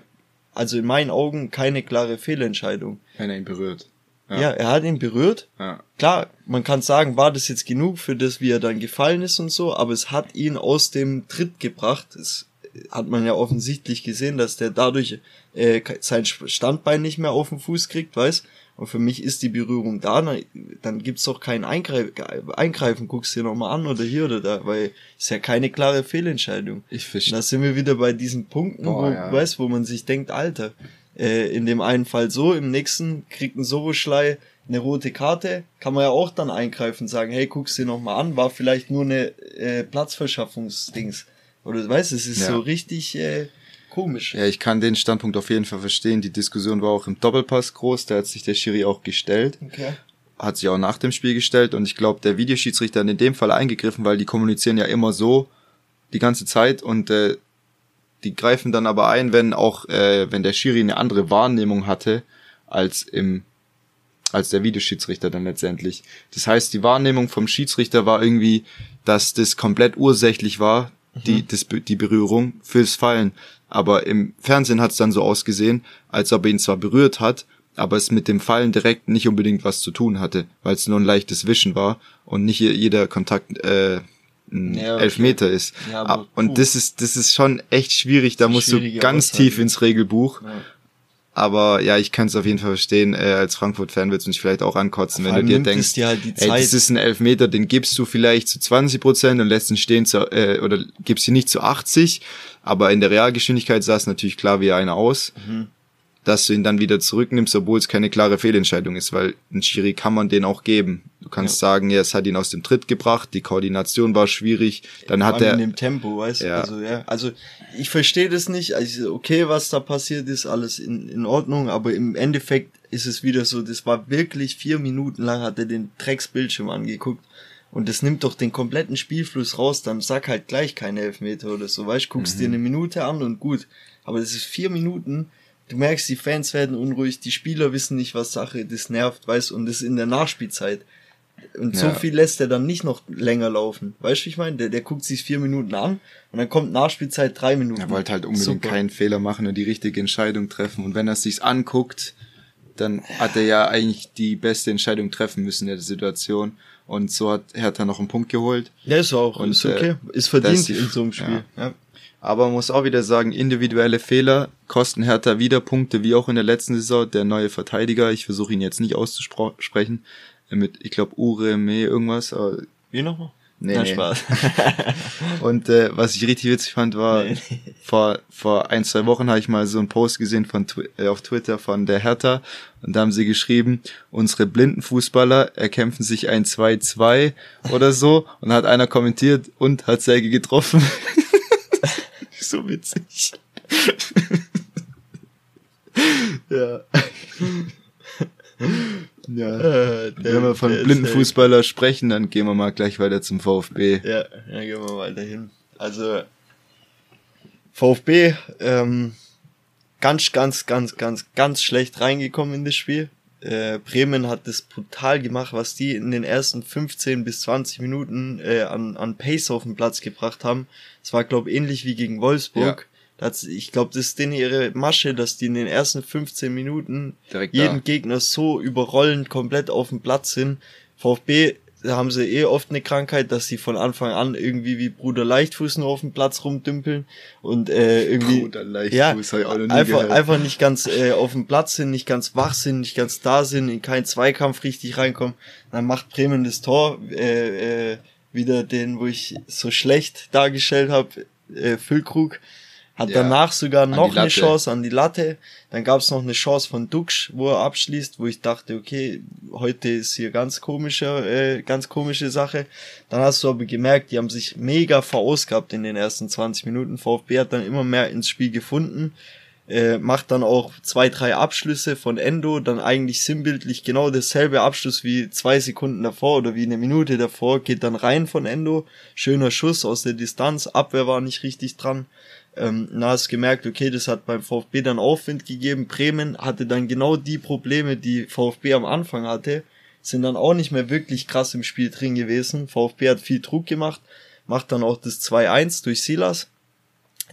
also in meinen Augen keine klare Fehlentscheidung. Wenn er ihn berührt. Ja, er hat ihn berührt, Ja. klar, man kann sagen, war das jetzt genug für das, wie er dann gefallen ist und so, aber es hat ihn aus dem Tritt gebracht. Es hat man ja offensichtlich gesehen, dass der dadurch äh, sein Standbein nicht mehr auf den Fuß kriegt, weiß. Und für mich ist die Berührung da, dann, dann gibt's doch kein Eingreif Eingreifen, guckst dir nochmal an oder hier oder da, weil ist ja keine klare Fehlentscheidung. Ich verstehe. da sind wir wieder bei diesen Punkten, Boah, wo, ja. weißt, wo man sich denkt, Alter, äh, in dem einen Fall so, im nächsten kriegt ein Soboschlei eine rote Karte, kann man ja auch dann eingreifen und sagen, hey, guck's dir nochmal an, war vielleicht nur eine äh, Platzverschaffungsdings. Oder weißt, es ist Ja. so richtig äh, komisch. Ja, ich kann den Standpunkt auf jeden Fall verstehen. Die Diskussion war auch im Doppelpass groß. Da hat sich der Schiri auch gestellt. Okay. Hat sich auch nach dem Spiel gestellt. Und ich glaube, der Videoschiedsrichter hat in dem Fall eingegriffen, weil die kommunizieren ja immer so die ganze Zeit. Und äh, die greifen dann aber ein, wenn auch, äh, wenn der Schiri eine andere Wahrnehmung hatte als im als der Videoschiedsrichter dann letztendlich. Das heißt, die Wahrnehmung vom Schiedsrichter war irgendwie, dass das komplett ursächlich war, die, das, die Berührung fürs Fallen. Aber im Fernsehen hat es dann so ausgesehen, als ob er ihn zwar berührt hat, aber es mit dem Fallen direkt nicht unbedingt was zu tun hatte, weil es nur ein leichtes Wischen war und nicht je- jeder Kontakt äh, ein Ja, okay. Elfmeter ist. Ja, Ah, aber und das ist, das ist schon echt schwierig. Da musst du ganz Aussage. tief ins Regelbuch. Ja. Aber ja, ich kann es auf jeden Fall verstehen. Äh, als Frankfurt-Fan wird es mich vielleicht auch ankotzen, wenn du dir denkst, dir halt die ey, das ist ein Elfmeter, den gibst du vielleicht zu 20 Prozent und lässt ihn stehen zu, äh, oder gibst ihn nicht zu 80. Aber in der Realgeschwindigkeit sah es natürlich klar wie einer aus. Mhm. Dass du ihn dann wieder zurücknimmst, obwohl es keine klare Fehlentscheidung ist, weil ein Schiri kann man den auch geben. Du kannst sagen, ja, es hat ihn aus dem Tritt gebracht, die Koordination war schwierig, dann hat er, in dem Tempo, weißt du? Ja. Also, ja. Also, ich verstehe das nicht. Also, okay, was da passiert ist, alles in, in Ordnung, aber im Endeffekt ist es wieder so, das war wirklich vier Minuten lang, hat er den Drecksbildschirm angeguckt. Und das nimmt doch den kompletten Spielfluss raus, dann sag halt gleich keine Elfmeter oder so, weißt du, guckst dir Mhm. eine Minute an und gut. Aber das ist vier Minuten, du merkst, die Fans werden unruhig, die Spieler wissen nicht, was Sache, das nervt, weißt du, und das in der Nachspielzeit. Und so Ja. viel lässt er dann nicht noch länger laufen. Weißt du, wie ich meine? Der, der guckt sich vier Minuten an und dann kommt Nachspielzeit drei Minuten. er wollte halt unbedingt Super. keinen Fehler machen und die richtige Entscheidung treffen. Und wenn er es sich anguckt, dann hat er ja eigentlich die beste Entscheidung treffen müssen in der Situation. Und so hat Hertha noch einen Punkt geholt. Ja, ist auch. Und, ist okay. äh, ist verdient das- in so einem [LAUGHS] Spiel. Ja. Aber man muss auch wieder sagen, individuelle Fehler kosten Hertha wieder Punkte, wie auch in der letzten Saison. Der neue Verteidiger, ich versuche ihn jetzt nicht auszusprechen, äh, mit, ich glaube, Ure, Me, irgendwas. Wie nochmal? nee, Nein, nee. Spaß. [LAUGHS] Und äh, was ich richtig witzig fand, war, Nee. vor, vor ein, zwei Wochen habe ich mal so einen Post gesehen von äh, auf Twitter von der Hertha und da haben sie geschrieben, unsere blinden Fußballer erkämpfen sich ein 2-2 oder so und hat einer kommentiert und hat Säge getroffen. [LAUGHS] so witzig. [LAUGHS] ja. ja. Äh, Wenn wir von der blinden äh, Fußballer sprechen, dann gehen wir mal gleich weiter zum VfB. Ja, dann gehen wir weiter hin. Also, VfB, ähm, ganz, ganz, ganz, ganz, ganz schlecht reingekommen in das Spiel. Äh, Bremen hat das brutal gemacht, was die in den ersten 15 bis 20 Minuten äh, an, an Pace auf den Platz gebracht haben. Es war, glaube ähnlich wie gegen Wolfsburg. Hat's- ich glaube, das ist denen ihre Masche, dass die in den ersten 15 Minuten Direkt jeden da. Gegner so überrollend komplett auf dem Platz sind. VfB haben sie eh oft eine Krankheit, dass sie von Anfang an irgendwie wie Bruder Leichtfuß nur auf dem Platz rumdümpeln und äh, irgendwie Bruder Leichtfuß, ja, einfach, gehört. einfach nicht ganz äh, auf dem Platz sind, nicht ganz wach sind, nicht ganz da sind, in keinen Zweikampf richtig reinkommen. Dann macht Bremen das Tor, äh, äh, wieder den, wo ich so schlecht dargestellt habe, äh, Füllkrug. Hat Ja, danach sogar noch eine. Chance an die Latte. Dann gab es noch eine Chance von Duxch, wo er abschließt, wo ich dachte, okay, heute ist hier ganz komische, äh, ganz komische Sache. Dann hast du aber gemerkt, die haben sich mega verausgabt in den ersten 20 Minuten. VfB hat dann immer mehr ins Spiel gefunden, äh, macht dann auch zwei, drei Abschlüsse von Endo, dann eigentlich sinnbildlich genau dasselbe Abschluss wie zwei Sekunden davor oder wie eine Minute davor, geht dann rein von Endo. Schöner Schuss aus der Distanz, Abwehr war nicht richtig dran. Ähm, na, hast gemerkt, okay, das hat beim VfB dann Aufwind gegeben. Bremen hatte dann genau die Probleme, die VfB am Anfang hatte, sind dann auch nicht mehr wirklich krass im Spiel drin gewesen. VfB hat viel Druck gemacht, macht dann auch das 2-1 durch Silas,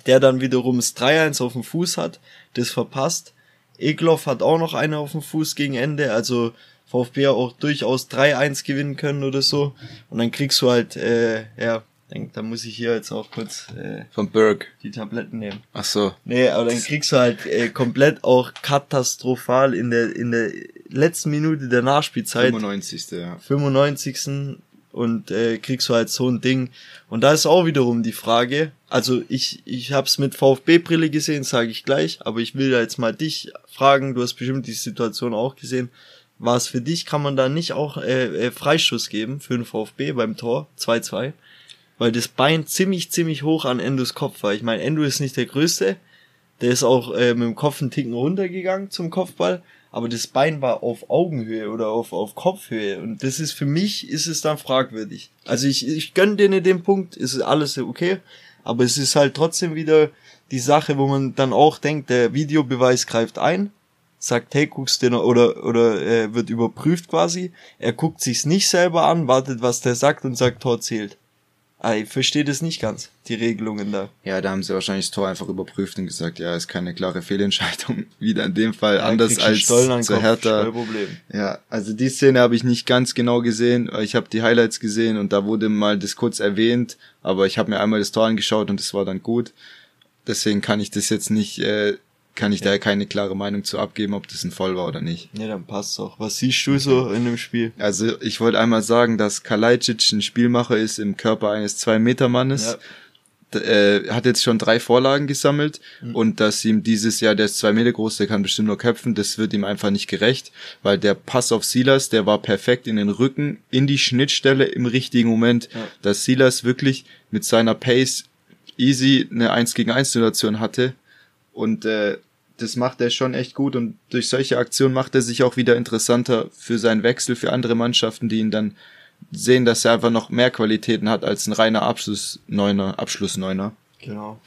der dann wiederum das 3-1 auf dem Fuß hat, das verpasst. Egloff hat auch noch eine auf dem Fuß gegen Ende, also VfB auch durchaus 3-1 gewinnen können oder so. Und dann kriegst du halt, äh, ja, denk, da muss ich hier jetzt auch kurz äh, Von Berg. die Tabletten nehmen. Ach so. Nee, aber dann kriegst du halt äh, komplett auch katastrophal in der in der letzten Minute der Nachspielzeit, 95. Ja. 95. und äh, kriegst du halt so ein Ding. Und da ist auch wiederum die Frage, also ich ich hab's mit VfB-Brille gesehen, sage ich gleich, aber ich will da jetzt mal dich fragen, du hast bestimmt die Situation auch gesehen. War es für dich, kann man da nicht auch äh, äh, Freischuss geben für den VfB beim Tor 2-2? Weil das Bein ziemlich, ziemlich hoch an Endos Kopf war. Ich meine, Endo ist nicht der Größte, der ist auch äh, mit dem Kopf einen Ticken runtergegangen zum Kopfball, aber das Bein war auf Augenhöhe oder auf, auf Kopfhöhe und das ist für mich, ist es dann fragwürdig. Also ich, ich gönn denen den Punkt, ist alles okay, aber es ist halt trotzdem wieder die Sache, wo man dann auch denkt, der Videobeweis greift ein, sagt, hey, guckst du noch, oder, oder äh, wird überprüft quasi, er guckt sich's nicht selber an, wartet, was der sagt und sagt, Tor zählt. Ah, ich verstehe das nicht ganz, die Regelungen da. Ja, da haben sie wahrscheinlich das Tor einfach überprüft und gesagt, ja, ist keine klare Fehlentscheidung. [LAUGHS] Wieder in dem Fall Ja, anders als Stollen an den zu Kopf, Hertha. Ja, also die Szene habe ich nicht ganz genau gesehen. Ich habe die Highlights gesehen und da wurde mal das kurz erwähnt, aber ich habe mir einmal das Tor angeschaut und es war dann gut. Deswegen kann ich das jetzt nicht, äh, kann ich da keine klare Meinung zu abgeben, ob das ein Voll war oder nicht. Ja, dann passt's auch. Was siehst du so in dem Spiel? Also ich wollte einmal sagen, dass Kalajdzic ein Spielmacher ist im Körper eines Zwei-Meter-Mannes. D- äh, hat jetzt schon drei Vorlagen gesammelt und dass ihm dieses Jahr, der ist zwei Meter groß, der kann bestimmt nur köpfen, das wird ihm einfach nicht gerecht, weil der Pass auf Silas, der war perfekt in den Rücken, in die Schnittstelle im richtigen Moment, Ja. dass Silas wirklich mit seiner Pace easy eine 1 gegen 1 Situation hatte und äh, das macht er schon echt gut und durch solche Aktionen macht er sich auch wieder interessanter für seinen Wechsel für andere Mannschaften, die ihn dann sehen, dass er einfach noch mehr Qualitäten hat als ein reiner Abschlussneuner, Abschlussneuner. Genau.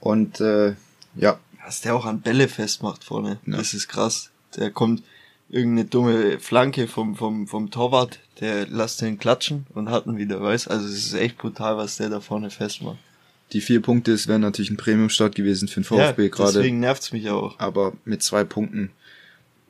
Und äh, ja, Was der auch an Bälle festmacht vorne. Ja. Das ist krass. Der kommt irgendeine dumme Flanke vom, vom, vom Torwart, der lässt den klatschen und hat ihn wieder, weißt? Also es ist echt brutal, was der da vorne festmacht. Die vier Punkte, es wären natürlich ein Premium-Start gewesen für den VfB ja, gerade. Deswegen nervt's mich auch. aber mit zwei Punkten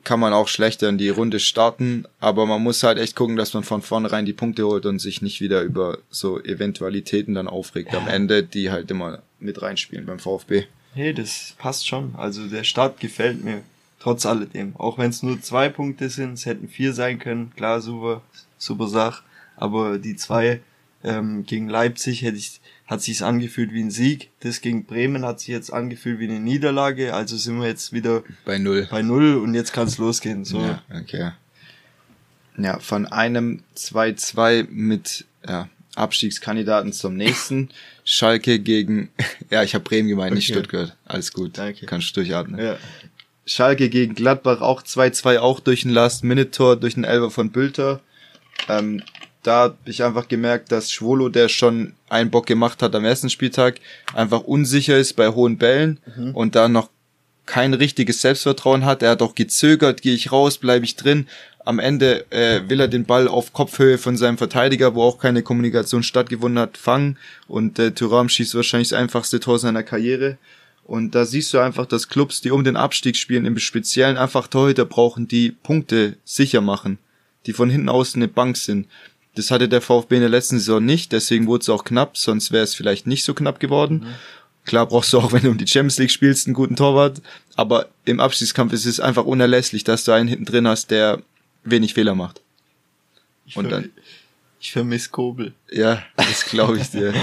kann man auch schlechter in die Runde starten, aber man muss halt echt gucken, dass man von vornherein die Punkte holt und sich nicht wieder über so Eventualitäten dann aufregt am Ende, die halt immer mit reinspielen beim VfB. Hey, das passt schon. Also der Start gefällt mir. Trotz alledem. Auch wenn es nur zwei Punkte sind, es hätten vier sein können. Klar, super, super Sach. Aber die zwei ähm, gegen Leipzig hätte ich, hat sich's angefühlt wie ein Sieg. Das gegen Bremen hat sich jetzt angefühlt wie eine Niederlage. Also sind wir jetzt wieder Bei null. bei Null und jetzt kann's losgehen. So. Ja, okay. Ja, von einem 2-2 mit ja, Abstiegskandidaten zum nächsten. [LAUGHS] Schalke gegen, [LAUGHS] ja, ich habe Bremen gemeint, nicht Okay. Stuttgart. Alles gut. Danke. Kannst du durchatmen. Ja. Schalke gegen Gladbach auch 2-2, auch durch ein Last-Minute-Tor, durch einen Elfer von Bülter. Ähm, da habe ich einfach gemerkt, dass Schwolo, der schon einen Bock gemacht hat am ersten Spieltag, einfach unsicher ist bei hohen Bällen und da noch kein richtiges Selbstvertrauen hat. Er hat auch gezögert, gehe ich raus, bleibe ich drin. Am Ende äh, will er den Ball auf Kopfhöhe von seinem Verteidiger, wo auch keine Kommunikation stattgefunden hat, fangen. Und äh, Thuram schießt wahrscheinlich das einfachste Tor seiner Karriere. Und da siehst du einfach, dass Clubs, die um den Abstieg spielen, im Speziellen einfach Torhüter brauchen, die Punkte sicher machen, die von hinten außen eine Bank sind. Das hatte der VfB in der letzten Saison nicht, deswegen wurde es auch knapp, sonst wäre es vielleicht nicht so knapp geworden. Klar brauchst du auch, [LAUGHS] wenn du um die Champions League spielst, einen guten Torwart, aber im Abstiegskampf ist es einfach unerlässlich, dass du einen hinten drin hast, der wenig Fehler macht. Ich Und dann- Ich vermisse Kobel. Ja, das glaube ich dir.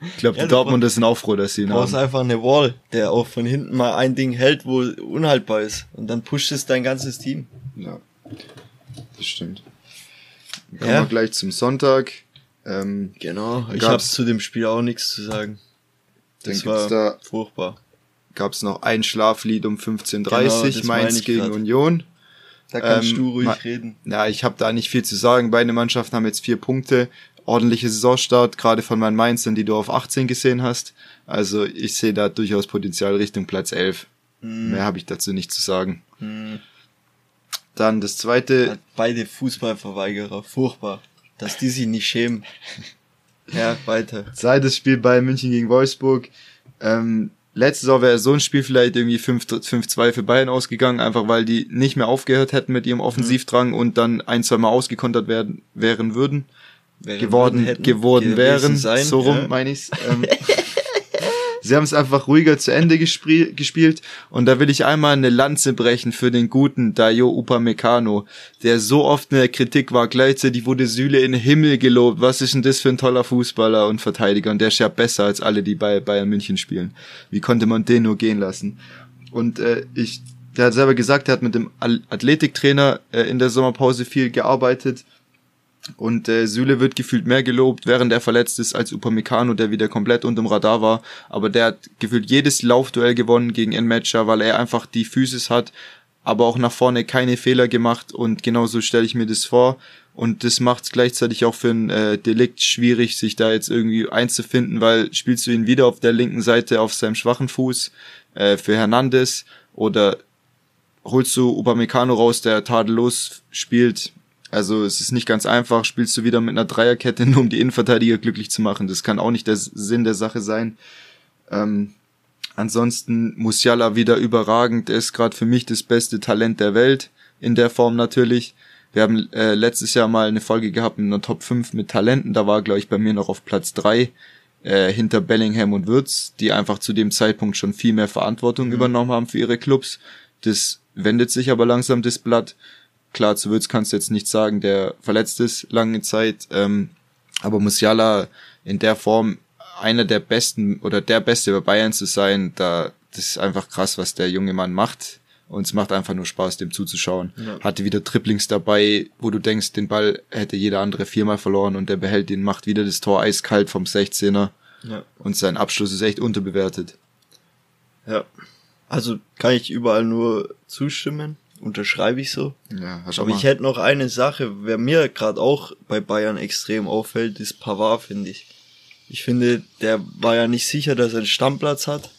Ich glaube, [LAUGHS] die Dortmunder sind auch froh, dass sie ihn Du brauchst haben. einfach eine Wall, der auch von hinten mal ein Ding hält, wo unhaltbar ist. Und dann pusht es dein ganzes Team. Ja, das stimmt. Kommen Ja. wir gleich zum Sonntag. Ähm, Genau. Ich habe zu dem Spiel auch nichts zu sagen. Das war da furchtbar. gab's noch ein Schlaflied um 15.30 Genau, Mainz gegen grad. Union. Da kannst Ähm, du ruhig reden. Ja, ich habe da nicht viel zu sagen. Beide Mannschaften haben jetzt vier Punkte. Ordentliche Saisonstart, gerade von meinen Mainzern, die du auf 18 gesehen hast. Also ich sehe da durchaus Potenzial Richtung Platz 11. Hm. Mehr habe ich dazu nicht zu sagen. Hm. Dann das zweite, Beide Fußballverweigerer. Furchtbar. Dass die sich nicht schämen. [LAUGHS] Ja, weiter. zweites Spiel bei München gegen Wolfsburg. Ähm, letzte Saison wäre so ein Spiel vielleicht irgendwie 5 5-2 für Bayern ausgegangen, einfach weil die nicht mehr aufgehört hätten mit ihrem Offensivdrang und dann ein, zwei Mal ausgekontert werden, wären würden. Wären geworden, hätten, geworden wären. sein, so rum ja. meine ich's. Ähm, [LAUGHS] sie haben es einfach ruhiger zu Ende gesprie- gespielt und da will ich einmal eine Lanze brechen für den guten Dayo Upamecano, der so oft in der Kritik war. Gleichzeitig wurde Süle in den Himmel gelobt. Was ist denn das für ein toller Fußballer und Verteidiger? Und der ist ja besser als alle, die bei Bayern München spielen. Wie konnte man den nur gehen lassen? Und äh, ich, der hat selber gesagt, er hat mit dem Athletiktrainer äh, in der Sommerpause viel gearbeitet. Und äh, Süle wird gefühlt mehr gelobt, während er verletzt ist, als Upamecano, der wieder komplett unterm Radar war. Aber der hat gefühlt jedes Laufduell gewonnen gegen Enmatcher, weil er einfach die Physis hat, aber auch nach vorne keine Fehler gemacht. Und genauso stelle ich mir das vor. Und das macht es gleichzeitig auch für ein äh, Delikt schwierig, sich da jetzt irgendwie einzufinden, weil spielst du ihn wieder auf der linken Seite auf seinem schwachen Fuß äh, für Hernandez oder holst du Upamecano raus, der tadellos spielt. Also es ist nicht ganz einfach, spielst du wieder mit einer Dreierkette, [LAUGHS] nur um die Innenverteidiger glücklich zu machen. Das kann auch nicht der Sinn der Sache sein. Ähm, ansonsten Musiala wieder überragend. Er ist gerade für mich das beste Talent der Welt, in der Form natürlich. Wir haben äh, letztes Jahr mal eine Folge gehabt mit einer Top 5 mit Talenten. Da war, glaube ich, bei mir noch auf Platz 3 äh, hinter Bellingham und Würz, die einfach zu dem Zeitpunkt schon viel mehr Verantwortung mhm. übernommen haben für ihre Clubs. Das wendet sich aber langsam das Blatt. Klar, zu Würz kannst du jetzt nicht sagen, der verletzt ist lange Zeit. Ähm, aber Musiala in der Form einer der besten oder der Beste bei Bayern zu sein, da das ist einfach krass, was der junge Mann macht. Und es macht einfach nur Spaß, dem zuzuschauen. Ja. Hatte wieder Triplings dabei, wo du denkst, den Ball hätte jeder andere viermal verloren und der behält den, macht wieder das Tor eiskalt vom 16er. Ja. Und sein Abschluss ist echt unterbewertet. Ja. Also kann ich überall nur zustimmen, unterschreibe ich so. Ja, Aber ich hätte noch eine Sache, wer mir gerade auch bei Bayern extrem auffällt, ist Pavard, finde ich. Ich finde, der war ja nicht sicher, dass er einen Stammplatz hat.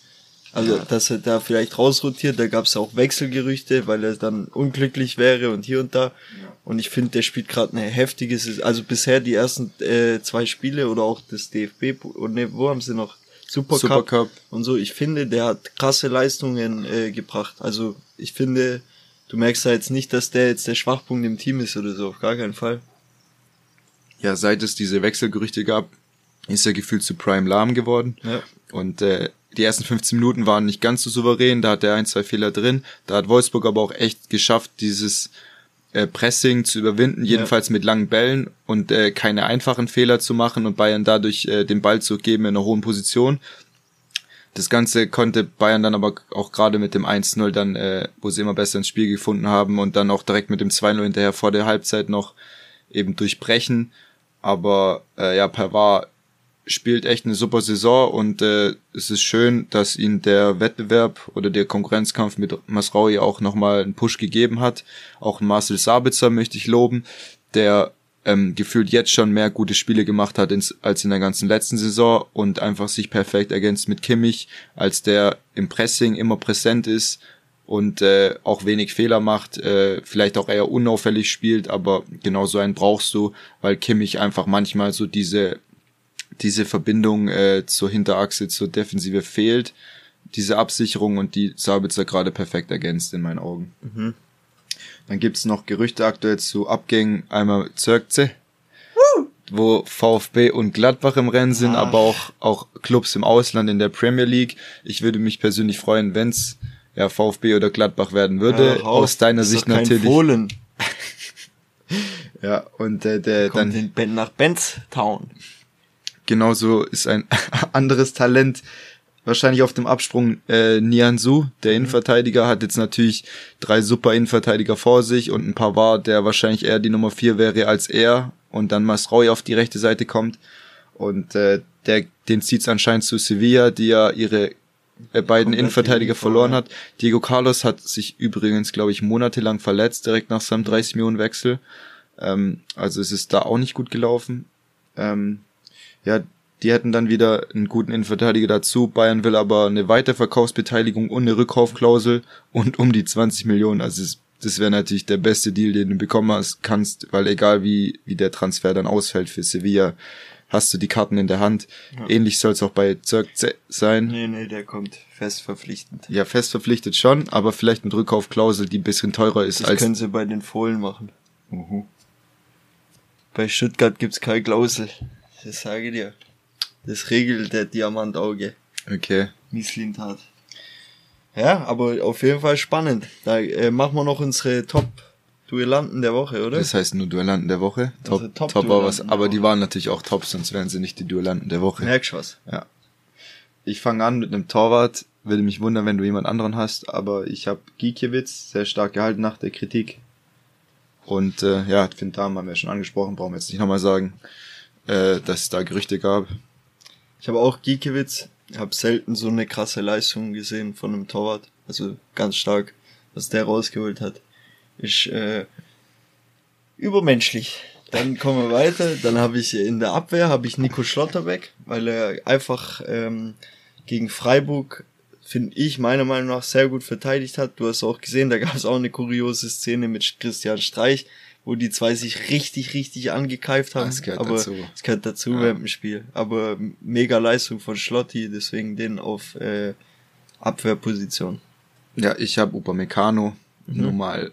Also, ja. dass er da vielleicht rausrotiert, da gab es auch Wechselgerüchte, weil er dann unglücklich wäre und hier und da. Ja. Und ich finde, der spielt gerade eine heftige, also bisher die ersten äh, zwei Spiele oder auch das DFB, und ne, wo haben sie noch? Supercup, Supercup und so. Ich finde, der hat krasse Leistungen äh, gebracht. Also ich finde, du merkst da jetzt nicht, dass der jetzt der Schwachpunkt im Team ist oder so, auf gar keinen Fall. Ja, seit es diese Wechselgerüchte gab, ist er gefühlt zu Prime lahm geworden. Ja. Und äh, die ersten 15 Minuten waren nicht ganz so souverän, da hat er ein, zwei Fehler drin. Da hat Wolfsburg aber auch echt geschafft, dieses äh, Pressing zu überwinden, jedenfalls ja. mit langen Bällen und äh, keine einfachen Fehler zu machen und Bayern dadurch äh, den Ball zu geben in einer hohen Position. Das Ganze konnte Bayern dann aber auch gerade mit dem 1-0 dann, äh, wo sie immer besser ins Spiel gefunden haben und dann auch direkt mit dem 2-0 hinterher vor der Halbzeit noch eben durchbrechen. Aber äh, ja, Pavard spielt echt eine super Saison und äh, es ist schön, dass ihn der Wettbewerb oder der Konkurrenzkampf mit Masraui auch nochmal einen Push gegeben hat. Auch Marcel Sabitzer möchte ich loben, der ähm, gefühlt jetzt schon mehr gute Spiele gemacht hat ins, als in der ganzen letzten Saison und einfach sich perfekt ergänzt mit Kimmich, als der im Pressing immer präsent ist und äh, auch wenig Fehler macht, äh, vielleicht auch eher unauffällig spielt, aber genau so einen brauchst du, weil Kimmich einfach manchmal so diese diese Verbindung äh, zur Hinterachse, zur Defensive fehlt. Diese Absicherung und die Sabitzer gerade perfekt ergänzt in meinen Augen. Mhm. Dann gibt's noch Gerüchte aktuell zu Abgängen. Einmal Zirkze, wo VfB und Gladbach im Rennen sind, Ach. aber auch, auch Clubs im Ausland in der Premier League. Ich würde mich persönlich freuen, wenn's ja VfB oder Gladbach werden würde. Ja, Aus deiner Sicht natürlich. Fohlen. [LAUGHS] ja, und äh, der Kommt dann in, nach Benstown. Genauso ist ein [LAUGHS] anderes Talent wahrscheinlich auf dem Absprung äh, Nian Su, der mhm. Innenverteidiger, hat jetzt natürlich drei super Innenverteidiger vor sich und ein paar war, der wahrscheinlich eher die Nummer vier wäre als er und dann Masraui auf die rechte Seite kommt und äh, der den zieht's anscheinend zu Sevilla, die ja ihre äh, beiden Innenverteidiger verloren hat. Diego Carlos hat sich übrigens, glaube ich, monatelang verletzt, direkt nach seinem 30 Millionen Wechsel. Ähm, also es ist da auch nicht gut gelaufen. Ähm, ja, die hätten dann wieder einen guten Innenverteidiger dazu. Bayern will aber eine Weiterverkaufsbeteiligung und eine Rückkaufklausel und um die 20 Millionen. Also es, das wäre natürlich der beste Deal, den du bekommen hast, kannst, weil egal wie, wie der Transfer dann ausfällt für Sevilla, hast du die Karten in der Hand. Ja. Ähnlich soll es auch bei Zirk sein. Nee, nee, der kommt fest verpflichtend. Ja, fest verpflichtet schon, aber vielleicht mit Rückkaufklausel, die ein bisschen teurer ist das als. Das können sie bei den Fohlen machen. Uh -huh. Bei Stuttgart gibt's keine Klausel. Das sage ich dir. Das regelt der Diamantauge. Okay. Misslintat. Ja, aber auf jeden Fall spannend. Da äh, machen wir noch unsere Top Duellanten der Woche, oder? Das heißt nur Duellanten der Woche. Top, also Top, Top war was, aber die waren natürlich auch top, sonst wären sie nicht die Duellanten der Woche. Merkst was? Ja. Ich fange an mit einem Torwart. Würde mich wundern, wenn du jemand anderen hast, aber ich habe Gikiewicz sehr stark gehalten nach der Kritik. Und äh, ja, Finn Dahm haben wir schon angesprochen, brauchen wir jetzt nicht nochmal sagen äh, dass es da Gerüchte gab. Ich habe auch Giekewitz, habe selten so eine krasse Leistung gesehen von einem Torwart. Also ganz stark, was der rausgeholt hat. Ist äh, übermenschlich. Dann kommen wir weiter. Dann habe ich in der Abwehr habe ich Nico Schlotterbeck, weil er einfach ähm, gegen Freiburg finde ich meiner Meinung nach sehr gut verteidigt hat. Du hast auch gesehen, da gab es auch eine kuriose Szene mit Christian Streich, wo die zwei sich richtig, richtig angekeift haben. Das gehört aber dazu. Es gehört dazu Ja. dem Spiel. Aber mega Leistung von Schlotti, deswegen den auf äh, Abwehrposition. Ja, ich habe Upamecano Mhm. nur mal,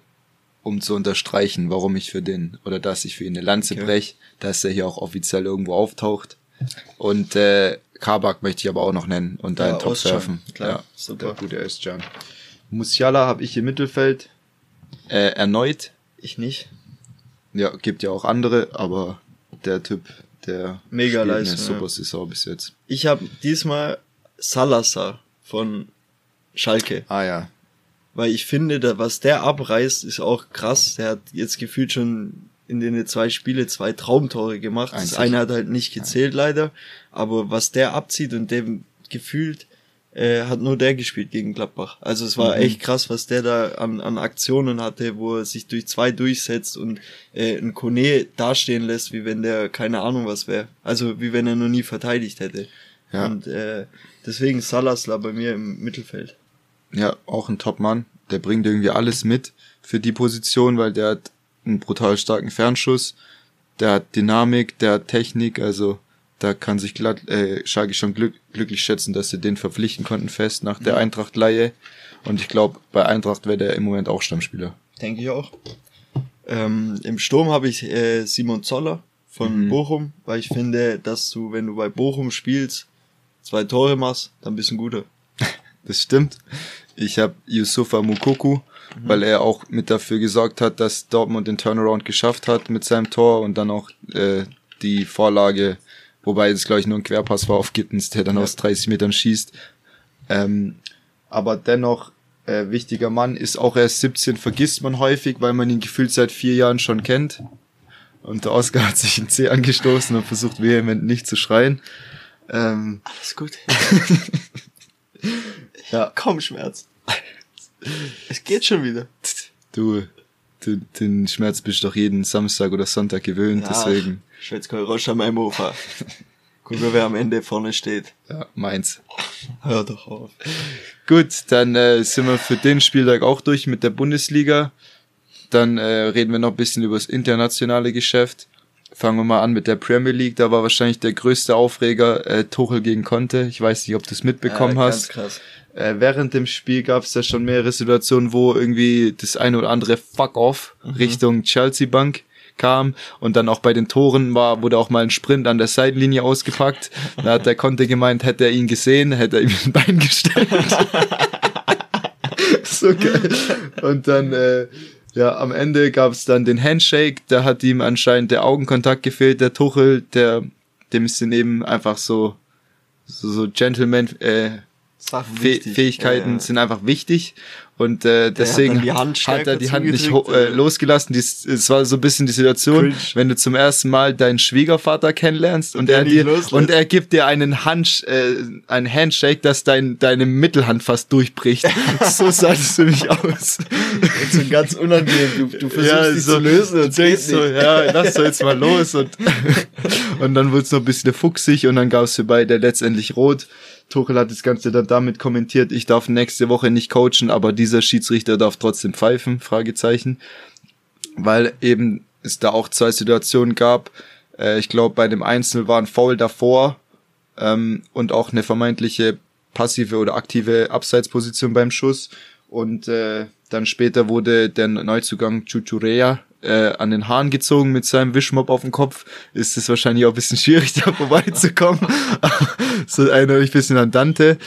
um zu unterstreichen, warum ich für den oder dass ich für ihn eine Lanze Okay. brech, dass er hier auch offiziell irgendwo auftaucht. Und äh, Kabak möchte ich aber auch noch nennen und da Ja, einen Top surfen. klar, ja, super. Der gute Özcan. Musiala habe ich im Mittelfeld äh, erneut. Ich nicht. Ja, gibt ja auch andere, aber der Typ, der Mega Leistung, super ja. Saison bis jetzt. Ich habe diesmal Salazar von Schalke. Ah ja, Weil ich finde, da, was der abreißt, ist auch krass. Der hat jetzt gefühlt schon in den zwei Spiele zwei Traumtore gemacht. Das Einzig. eine hat halt nicht gezählt leider. Aber was der abzieht und dem gefühlt äh, hat nur der gespielt gegen Gladbach. Also es war Mhm. echt krass, was der da an, an Aktionen hatte, wo er sich durch zwei durchsetzt und äh, ein Kone dastehen lässt, wie wenn der keine Ahnung was wäre. Also wie wenn er noch nie verteidigt hätte. Ja. Und äh, deswegen Salasla bei mir im Mittelfeld. Ja, auch ein Top-Mann. Der bringt irgendwie alles mit für die Position, weil der hat einen brutal starken Fernschuss, der hat Dynamik, der hat Technik, also da kann sich glatt, äh, Schalke schon glück, glücklich schätzen, dass sie den verpflichten konnten fest nach der Eintracht-Leihe. Und ich glaube, bei Eintracht wäre der im Moment auch Stammspieler. Denke ich auch. Ähm, Im Sturm habe ich äh, Simon Zoller von Mhm. Bochum, weil ich finde, dass du, wenn du bei Bochum spielst, zwei Tore machst, dann bist du ein guter. [LAUGHS] Das stimmt. Ich habe Yusufa Mukoku, weil er auch mit dafür gesorgt hat, dass Dortmund den Turnaround geschafft hat mit seinem Tor und dann auch äh, die Vorlage, wobei es glaube ich nur ein Querpass war auf Gittens, der dann Ja. aus 30 Metern schießt. Ähm, aber dennoch äh, wichtiger Mann ist auch erst 17, vergisst man häufig, weil man ihn gefühlt seit vier Jahren schon kennt. Und der Oscar hat sich ein C angestoßen und versucht vehement nicht zu schreien. Ähm, Alles gut. [LAUGHS] ja, Kaum Schmerz. Es geht schon wieder. Du, du, den Schmerz bist doch jeden Samstag oder Sonntag gewöhnt, deswegen, Schwätz Rosch an meinem Ufer. Guck mal, wer am Ende vorne steht. ja, meins. Hör doch auf. Gut, dann äh, sind wir für den Spieltag auch durch mit der Bundesliga. Dann äh, reden wir noch ein bisschen über das internationale Geschäft. Fangen wir mal an mit der Premier League. Da war wahrscheinlich der größte Aufreger äh, Tuchel gegen Conte. Ich weiß nicht, ob du es mitbekommen Ja, hast. Krass. Äh, während dem Spiel gab es ja schon mehrere Situationen, wo irgendwie das eine oder andere Fuck-off Richtung Chelsea-Bank kam und dann auch bei den Toren war, wurde auch mal ein Sprint an der Seitenlinie ausgepackt. Da hat der Conte gemeint, hätte er ihn gesehen, hätte er ihm ein Bein gestellt. [LAUGHS] so geil. Und dann, äh, ja, am Ende gab es dann den Handshake, da hat ihm anscheinend der Augenkontakt gefehlt, der Tuchel, der, dem sind eben einfach so, so, so Gentleman, äh, Sachen Fäh wichtig. Fähigkeiten Ja, sind einfach wichtig und äh, deswegen hat er die Hand nicht äh, losgelassen. Dies, es war so ein bisschen die Situation, Cringe. wenn du zum ersten Mal deinen Schwiegervater kennenlernst und, der er dir loslässt. und er gibt dir einen Hand äh, einen Handshake, dass dein deine Mittelhand fast durchbricht. [LAUGHS] so sah das für mich aus. Und so ganz unangenehm. Du, du versuchst Ja, dich so- zu lösen und geht so, ja, lass doch jetzt mal los und [LAUGHS] und dann wurde es noch ein bisschen fuchsig und dann gab es für beide letztendlich rot. Tuchel hat das Ganze dann damit kommentiert, ich darf nächste Woche nicht coachen, aber dieser Schiedsrichter darf trotzdem pfeifen, Fragezeichen. Weil eben es da auch zwei Situationen gab. Äh, ich glaube, bei dem Einzel war ein Foul davor ähm, und auch eine vermeintliche passive oder aktive Abseitsposition beim Schuss. Und äh, dann später wurde der Neuzugang Chuchurea äh, an den Haaren gezogen mit seinem Wischmopp auf dem Kopf. Ist es wahrscheinlich auch ein bisschen schwierig, [LAUGHS] da vorbeizukommen. [LAUGHS] so erinnere ich ein bisschen an Dante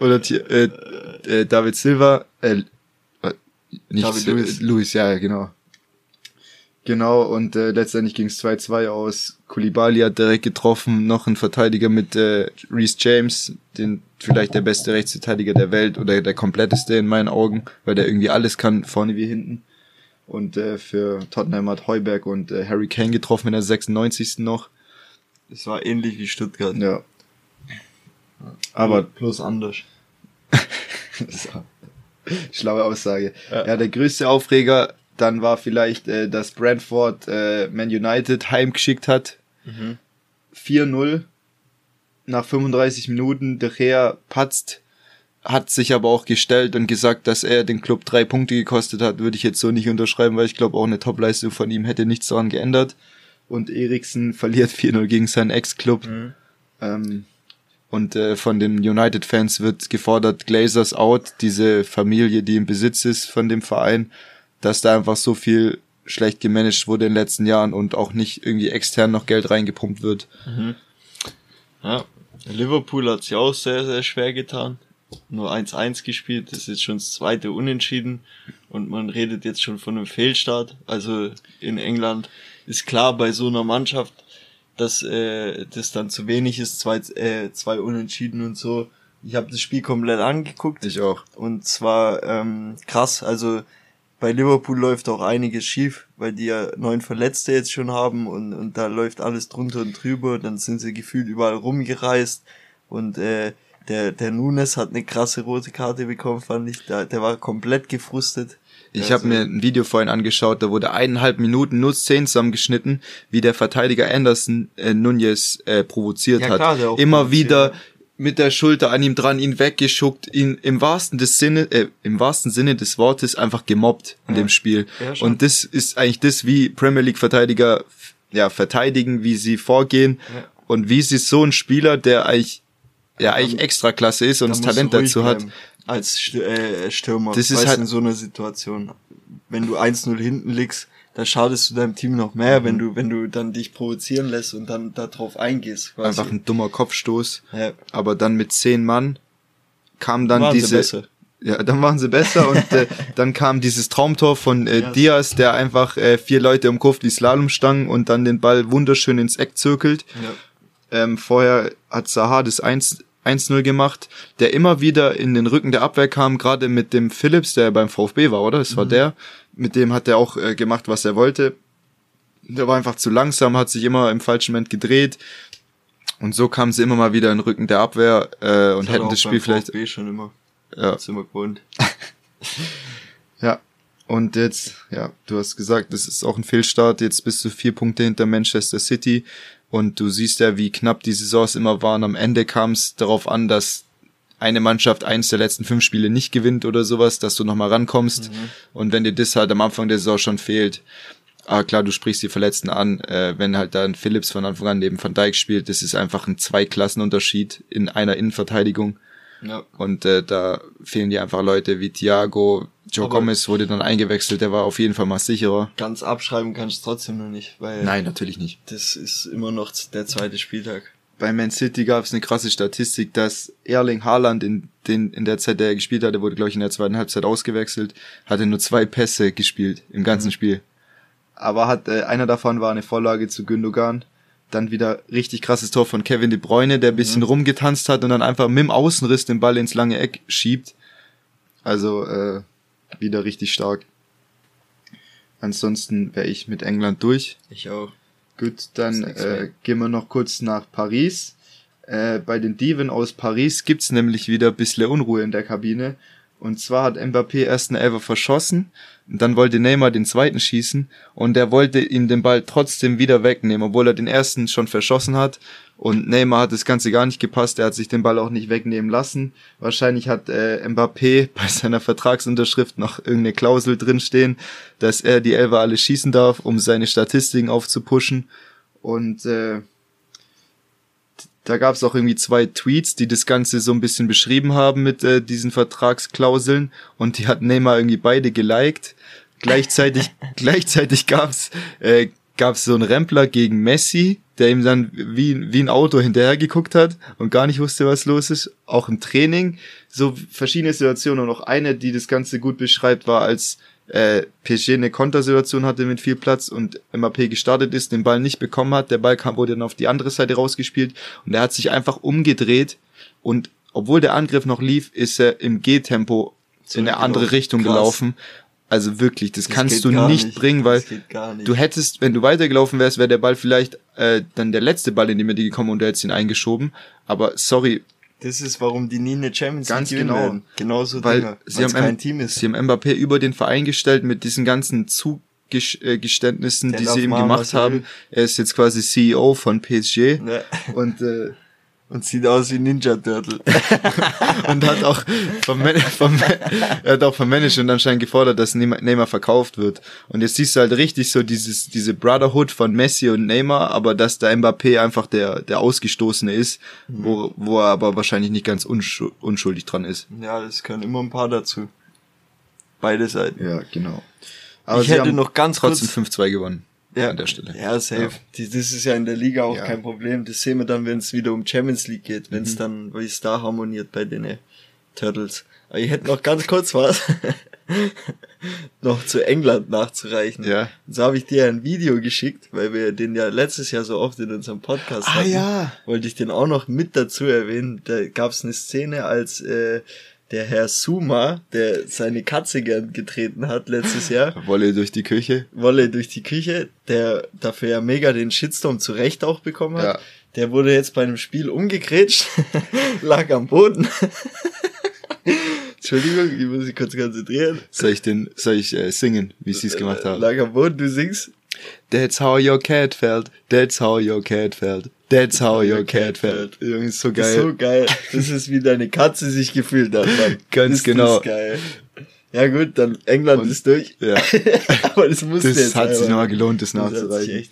oder äh, äh, David Silva. Äh, äh, nicht David Luiz. Luis, ja, ja, genau. Genau, und äh, letztendlich ging es 2-2 aus. Koulibaly hat direkt getroffen, noch ein Verteidiger mit äh, Reece James, den vielleicht der beste Rechtsverteidiger der Welt oder der kompletteste in meinen Augen, weil der irgendwie alles kann, vorne wie hinten. Und äh, für Tottenham hat Heuberg und äh, Harry Kane getroffen in der 96. noch. Das war ähnlich wie Stuttgart. Ja. Aber plus anders. [LAUGHS] Schlaue Aussage. Ja. der größte Aufreger dann war vielleicht, äh, dass Brentford äh, Man United heimgeschickt hat. 4-0. Nach 35 Minuten, De Gea patzt, hat sich aber auch gestellt und gesagt, dass er den Club drei Punkte gekostet hat, würde ich jetzt so nicht unterschreiben, weil ich glaube auch eine Topleistung von ihm hätte nichts daran geändert. Und Eriksen verliert [LAUGHS] 4-0 gegen seinen Ex-Club. Mhm. Ähm, und äh, von den United-Fans wird gefordert, Glazers out, diese Familie, die im Besitz ist von dem Verein, dass da einfach so viel schlecht gemanagt wurde in den letzten Jahren und auch nicht irgendwie extern noch Geld reingepumpt wird. Mhm. Ja, Liverpool hat sich auch sehr, sehr schwer getan. Nur 1-1 gespielt, das ist schon das zweite Unentschieden und man redet jetzt schon von einem Fehlstart. Also in England ist klar bei so einer Mannschaft, dass äh, das dann zu wenig ist, zwei, äh, zwei Unentschieden und so. Ich habe das Spiel komplett angeguckt. Ich auch. Und zwar ähm, krass, also bei Liverpool läuft auch einiges schief, weil die ja neun Verletzte jetzt schon haben und, und da läuft alles drunter und drüber. Dann sind sie gefühlt überall rumgereist und äh, der, der Nunes hat eine krasse rote Karte bekommen, fand ich. Der, der war komplett gefrustet. Ich habe mir ein Video vorhin angeschaut, da wurde eineinhalb Minuten nur Szenen zusammengeschnitten, wie der Verteidiger Anderson äh, Nunez äh, provoziert ja, klar, hat. Immer wieder mit der Schulter an ihm dran, ihn weggeschuckt, ihn im wahrsten des Sinne, äh, im wahrsten Sinne des Wortes einfach gemobbt in ja. dem Spiel. Ja, Und das ist eigentlich das, wie Premier League Verteidiger ja verteidigen, wie sie vorgehen und wie sie so ein Spieler, der eigentlich ja eigentlich extra klasse ist und das Talent dazu bleiben. hat, als äh, Stürmer. Das ist halt in so einer Situation. Wenn du 1-0 hinten liegst, dann schadest du deinem Team noch mehr, mhm. wenn du, wenn du dann dich provozieren lässt und dann darauf eingehst. Quasi. Einfach ein dummer Kopfstoß. Ja. Aber dann mit zehn Mann kam dann waren diese. Ja, dann waren sie besser und äh, [LAUGHS] dann kam dieses Traumtor von äh, Diaz, der einfach äh, vier Leute im Kopf die Slalomstangen und dann den Ball wunderschön ins Eck zirkelt. Ja. Ähm, vorher hat Saha das 1 1-0 gemacht, der immer wieder in den Rücken der Abwehr kam, gerade mit dem Phillips, der beim VfB war, oder? Das war mhm. der. Mit dem hat er auch äh, gemacht, was er wollte. Der war einfach zu langsam, hat sich immer im falschen Moment gedreht. Und so kamen sie immer mal wieder in den Rücken der Abwehr äh, und das hätten das Spiel vielleicht. VfB schon immer. Ja. immer gewohnt. [LAUGHS] ja. Und jetzt, ja, du hast gesagt, das ist auch ein Fehlstart. Jetzt bist du vier Punkte hinter Manchester City. Und du siehst ja, wie knapp die Saisons immer waren. Am Ende kam es darauf an, dass eine Mannschaft eins der letzten fünf Spiele nicht gewinnt oder sowas, dass du nochmal rankommst. Mhm. Und wenn dir das halt am Anfang der Saison schon fehlt, ah klar, du sprichst die Verletzten an, äh, wenn halt dann Phillips von Anfang an neben Van Dijk spielt, das ist einfach ein Zweiklassenunterschied in einer Innenverteidigung. Ja. Und äh, da fehlen dir einfach Leute wie Thiago, Joe Aber Gomez wurde dann eingewechselt, der war auf jeden Fall mal sicherer. Ganz abschreiben kannst du trotzdem noch nicht, weil. Nein, natürlich nicht. Das ist immer noch der zweite Spieltag. Bei Man City gab es eine krasse Statistik, dass Erling Haaland in, den, in der Zeit, der er gespielt hatte, wurde, glaube ich, in der zweiten Halbzeit ausgewechselt, hatte nur zwei Pässe gespielt im ganzen mhm. Spiel. Aber hat äh, einer davon war eine Vorlage zu Gündogan dann wieder richtig krasses Tor von Kevin De Bruyne, der ein bisschen mhm. rumgetanzt hat und dann einfach mit dem Außenriss den Ball ins lange Eck schiebt. Also äh, wieder richtig stark. Ansonsten wäre ich mit England durch. Ich auch. Gut, dann äh, gehen wir noch kurz nach Paris. Äh, bei den Diven aus Paris gibt's nämlich wieder ein bisschen Unruhe in der Kabine. Und zwar hat Mbappé erst eine Elfer verschossen, dann wollte Neymar den zweiten schießen und er wollte ihm den Ball trotzdem wieder wegnehmen, obwohl er den ersten schon verschossen hat. Und Neymar hat das Ganze gar nicht gepasst, er hat sich den Ball auch nicht wegnehmen lassen. Wahrscheinlich hat äh, Mbappé [LAUGHS] bei seiner Vertragsunterschrift noch irgendeine Klausel drinstehen, dass er die Elfer alle schießen darf, um seine Statistiken aufzupuschen. Und äh, da gab es auch irgendwie zwei Tweets, die das Ganze so ein bisschen beschrieben haben mit äh, diesen Vertragsklauseln und die hat Neymar irgendwie beide geliked. Gleichzeitig, [LAUGHS] gleichzeitig gab's äh, gab's so einen Rempler gegen Messi, der ihm dann wie, wie ein Auto hinterher geguckt hat und gar nicht wusste, was los ist. Auch im Training. So verschiedene Situationen und auch eine, die das Ganze gut beschreibt, war als äh, PSG eine Kontersituation hatte mit viel Platz und MAP gestartet ist, den Ball nicht bekommen hat, der Ball kam, wurde dann auf die andere Seite rausgespielt und er hat sich einfach umgedreht und obwohl der Angriff noch lief, ist er im G-Tempo in eine andere Richtung Krass. gelaufen. Also wirklich, das, das kannst du nicht, nicht, bringen, weil nicht. du hättest, wenn du weitergelaufen wärst, wäre der Ball vielleicht äh, dann der letzte Ball in die Mitte gekommen und du hättest ihn eingeschoben. Aber sorry, das ist, warum die nie eine Champions League gewinnen genau, werden. Genauso weil Dinge, sie haben kein Team ist. Sie haben Mbappé über den Verein gestellt mit diesen ganzen Zugeständnissen, die sie ihm gemacht haben. Er ist jetzt quasi CEO von PSG. Ja. Und äh, Und sieht aus wie Ninja Turtle. [LAUGHS] und hat auch vom, Man vom, er hat auch vom Management anscheinend gefordert, dass Neymar verkauft wird. Und jetzt siehst du halt richtig so dieses, diese Brotherhood von Messi und Neymar, aber dass der Mbappé einfach der, der Ausgestoßene ist, mhm. wo, wo er aber wahrscheinlich nicht ganz unschuldig dran ist. Ja, das können immer ein paar dazu. Beide Seiten. Ja, genau. Aber ich hätte noch ganz trotzdem 5-2 gewonnen ja, an der Stelle. Ja, safe. Ja. Die, das ist ja in der Liga auch ja. kein Problem. Das sehen wir dann, wenn es wieder um Champions League geht, wenn es mhm. dann, wie es da harmoniert bei den Turtles. Aber ich hätte noch ganz kurz was [LAUGHS] noch zu England nachzureichen. Ja. Und so habe ich dir ein Video geschickt, weil wir den ja letztes Jahr so oft in unserem Podcast ah, hatten. ja. Wollte ich den auch noch mit dazu erwähnen. Da gab es eine Szene, als äh, der Herr Suma, der seine Katze gern getreten hat letztes Jahr. [LAUGHS] Wolle durch die Küche. Wolle durch die Küche, der dafür ja mega den Shitstorm zurecht auch bekommen hat. Ja. Der wurde jetzt bei einem Spiel umgegrätscht, [LAUGHS] lag am Boden. Entschuldigung, ich muss mich kurz konzentrieren. Soll ich den, soll ich äh, singen, wie sie es gemacht haben? Lag am Boden, du singst. That's how your cat felt. That's how your cat felt. That's how your cat felt. Irgendwie so geil. Das ist so geil. Das ist wie deine Katze sich gefühlt hat, Mann. Ganz ist genau. Das geil. Ja gut, dann England Und, ist durch. Ja. [LAUGHS] Aber das muss Das jetzt hat sich nochmal gelohnt, das nachzureichen. Das hat sich, echt,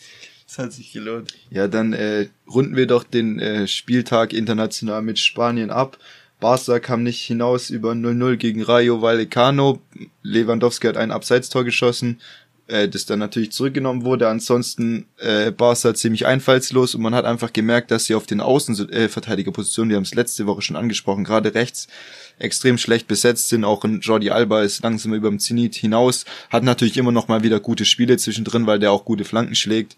das hat sich gelohnt. Ja, dann äh, runden wir doch den äh, Spieltag international mit Spanien ab. Barca kam nicht hinaus über 0-0 gegen Rayo Vallecano. Lewandowski hat ein Abseitstor geschossen äh, das dann natürlich zurückgenommen wurde. Ansonsten äh, Barca ziemlich einfallslos und man hat einfach gemerkt, dass sie auf den Außenverteidigerpositionen, wir haben es letzte Woche schon angesprochen, gerade rechts extrem schlecht besetzt sind. Auch ein Jordi Alba ist langsam über dem Zenit hinaus, hat natürlich immer noch mal wieder gute Spiele zwischendrin, weil der auch gute Flanken schlägt.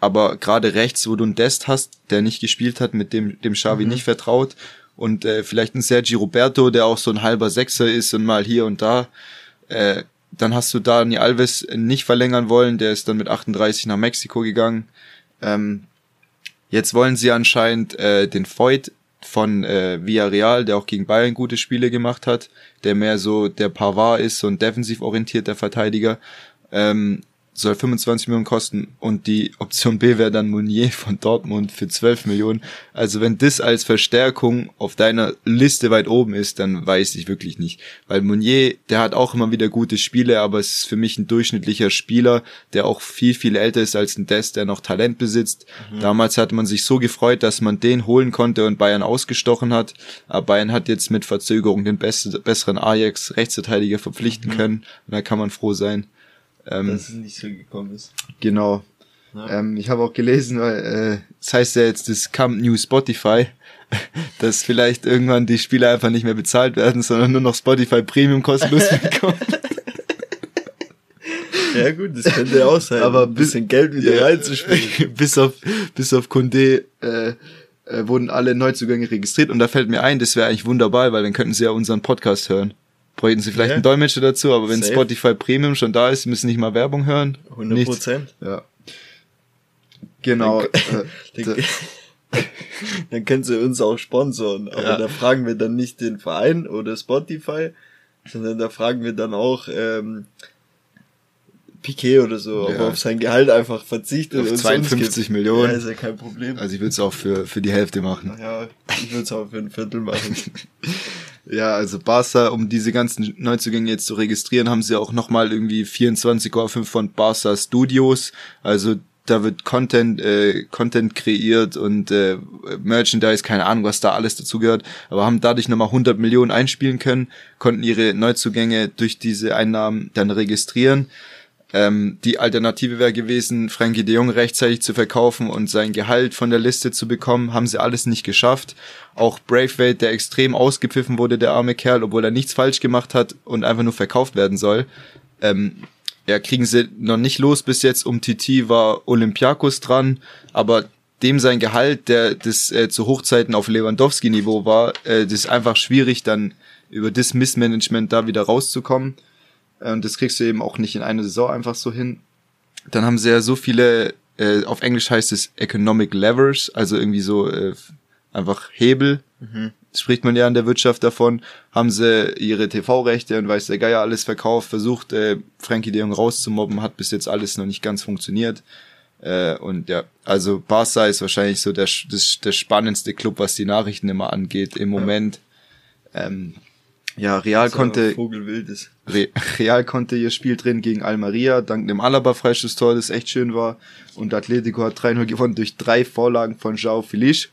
Aber gerade rechts, wo du einen Dest hast, der nicht gespielt hat, mit dem dem Xavi mhm. nicht vertraut und äh, vielleicht ein Sergi Roberto, der auch so ein halber Sechser ist und mal hier und da, äh, dann hast du Dani Alves nicht verlängern wollen, der ist dann mit 38 nach Mexiko gegangen. Ähm, jetzt wollen sie anscheinend äh, den Voigt von äh, Villarreal, der auch gegen Bayern gute Spiele gemacht hat, der mehr so der Pavard ist, so ein defensiv orientierter Verteidiger. Ähm, soll 25 Millionen kosten und die Option B wäre dann Mounier von Dortmund für 12 Millionen. Also wenn das als Verstärkung auf deiner Liste weit oben ist, dann weiß ich wirklich nicht. Weil Mounier, der hat auch immer wieder gute Spiele, aber es ist für mich ein durchschnittlicher Spieler, der auch viel, viel älter ist als ein Des, der noch Talent besitzt. Mhm. Damals hat man sich so gefreut, dass man den holen konnte und Bayern ausgestochen hat. Aber Bayern hat jetzt mit Verzögerung den besseren Ajax Rechtsverteidiger verpflichten mhm. können. Und da kann man froh sein. Ähm, Dass es nicht so gekommen ist. Genau. Ja. Ähm, ich habe auch gelesen, weil äh, das heißt ja jetzt das Camp New Spotify, [LAUGHS] dass vielleicht irgendwann die Spiele einfach nicht mehr bezahlt werden, sondern nur noch Spotify Premium kostenlos [LAUGHS] bekommen. Ja gut, das könnte auch sein. Aber ein bisschen Geld wieder ja, reinzuspielen. [LAUGHS] bis auf bis auf Kunde äh, äh, wurden alle Neuzugänge registriert und da fällt mir ein, das wäre eigentlich wunderbar, weil dann könnten sie ja unseren Podcast hören bräuchten sie vielleicht ja. einen Dolmetscher dazu, aber wenn Safe. Spotify Premium schon da ist, müssen nicht mal Werbung hören. 100 Prozent. Ja. Genau. Dann, äh, [LAUGHS] [LAUGHS] dann, können sie uns auch sponsoren, aber ja. da fragen wir dann nicht den Verein oder Spotify, sondern da fragen wir dann auch ähm, Piquet oder so, ja. ob er auf sein Gehalt einfach verzichtet. Auf 52 Millionen. Ja, ist ja kein Problem. Also ich würde es auch für, für die Hälfte machen. Ja, ich würde es auch für ein Viertel machen. [LAUGHS] ja, also Barca, um diese ganzen Neuzugänge jetzt zu registrieren, haben sie auch nochmal irgendwie 24,5 von Barca Studios. Also da wird Content, äh, Content kreiert und äh, Merchandise, keine Ahnung, was da alles dazu gehört, aber haben dadurch nochmal 100 Millionen einspielen können, konnten ihre Neuzugänge durch diese Einnahmen dann registrieren. Ähm, die Alternative wäre gewesen, Frankie de Jong rechtzeitig zu verkaufen und sein Gehalt von der Liste zu bekommen. Haben sie alles nicht geschafft. Auch Braithwaite, der extrem ausgepfiffen wurde, der arme Kerl, obwohl er nichts falsch gemacht hat und einfach nur verkauft werden soll. Ähm, ja, kriegen sie noch nicht los bis jetzt. Um Titi war Olympiakos dran, aber dem sein Gehalt, der das äh, zu Hochzeiten auf Lewandowski-Niveau war, äh, das ist einfach schwierig, dann über das Missmanagement da wieder rauszukommen. Äh, und das kriegst du eben auch nicht in einer Saison einfach so hin. Dann haben sie ja so viele, äh, auf Englisch heißt es Economic Levers, also irgendwie so äh, einfach Hebel. Mhm. Spricht man ja in der Wirtschaft davon. Haben sie ihre TV-Rechte und weiß der Geier alles verkauft, versucht, äh, Frankie de Jong rauszumobben, hat bis jetzt alles noch nicht ganz funktioniert. Äh, und ja, also Barca ist wahrscheinlich so der, das, der spannendste Club, was die Nachrichten immer angeht im Moment. Ähm, ja, Real konnte. Re Real konnte ihr Spiel drehen gegen Almeria, dank dem Alaba Freistoßtor, das echt schön war. Und Atletico hat 3-0 gewonnen durch drei Vorlagen von João Feliz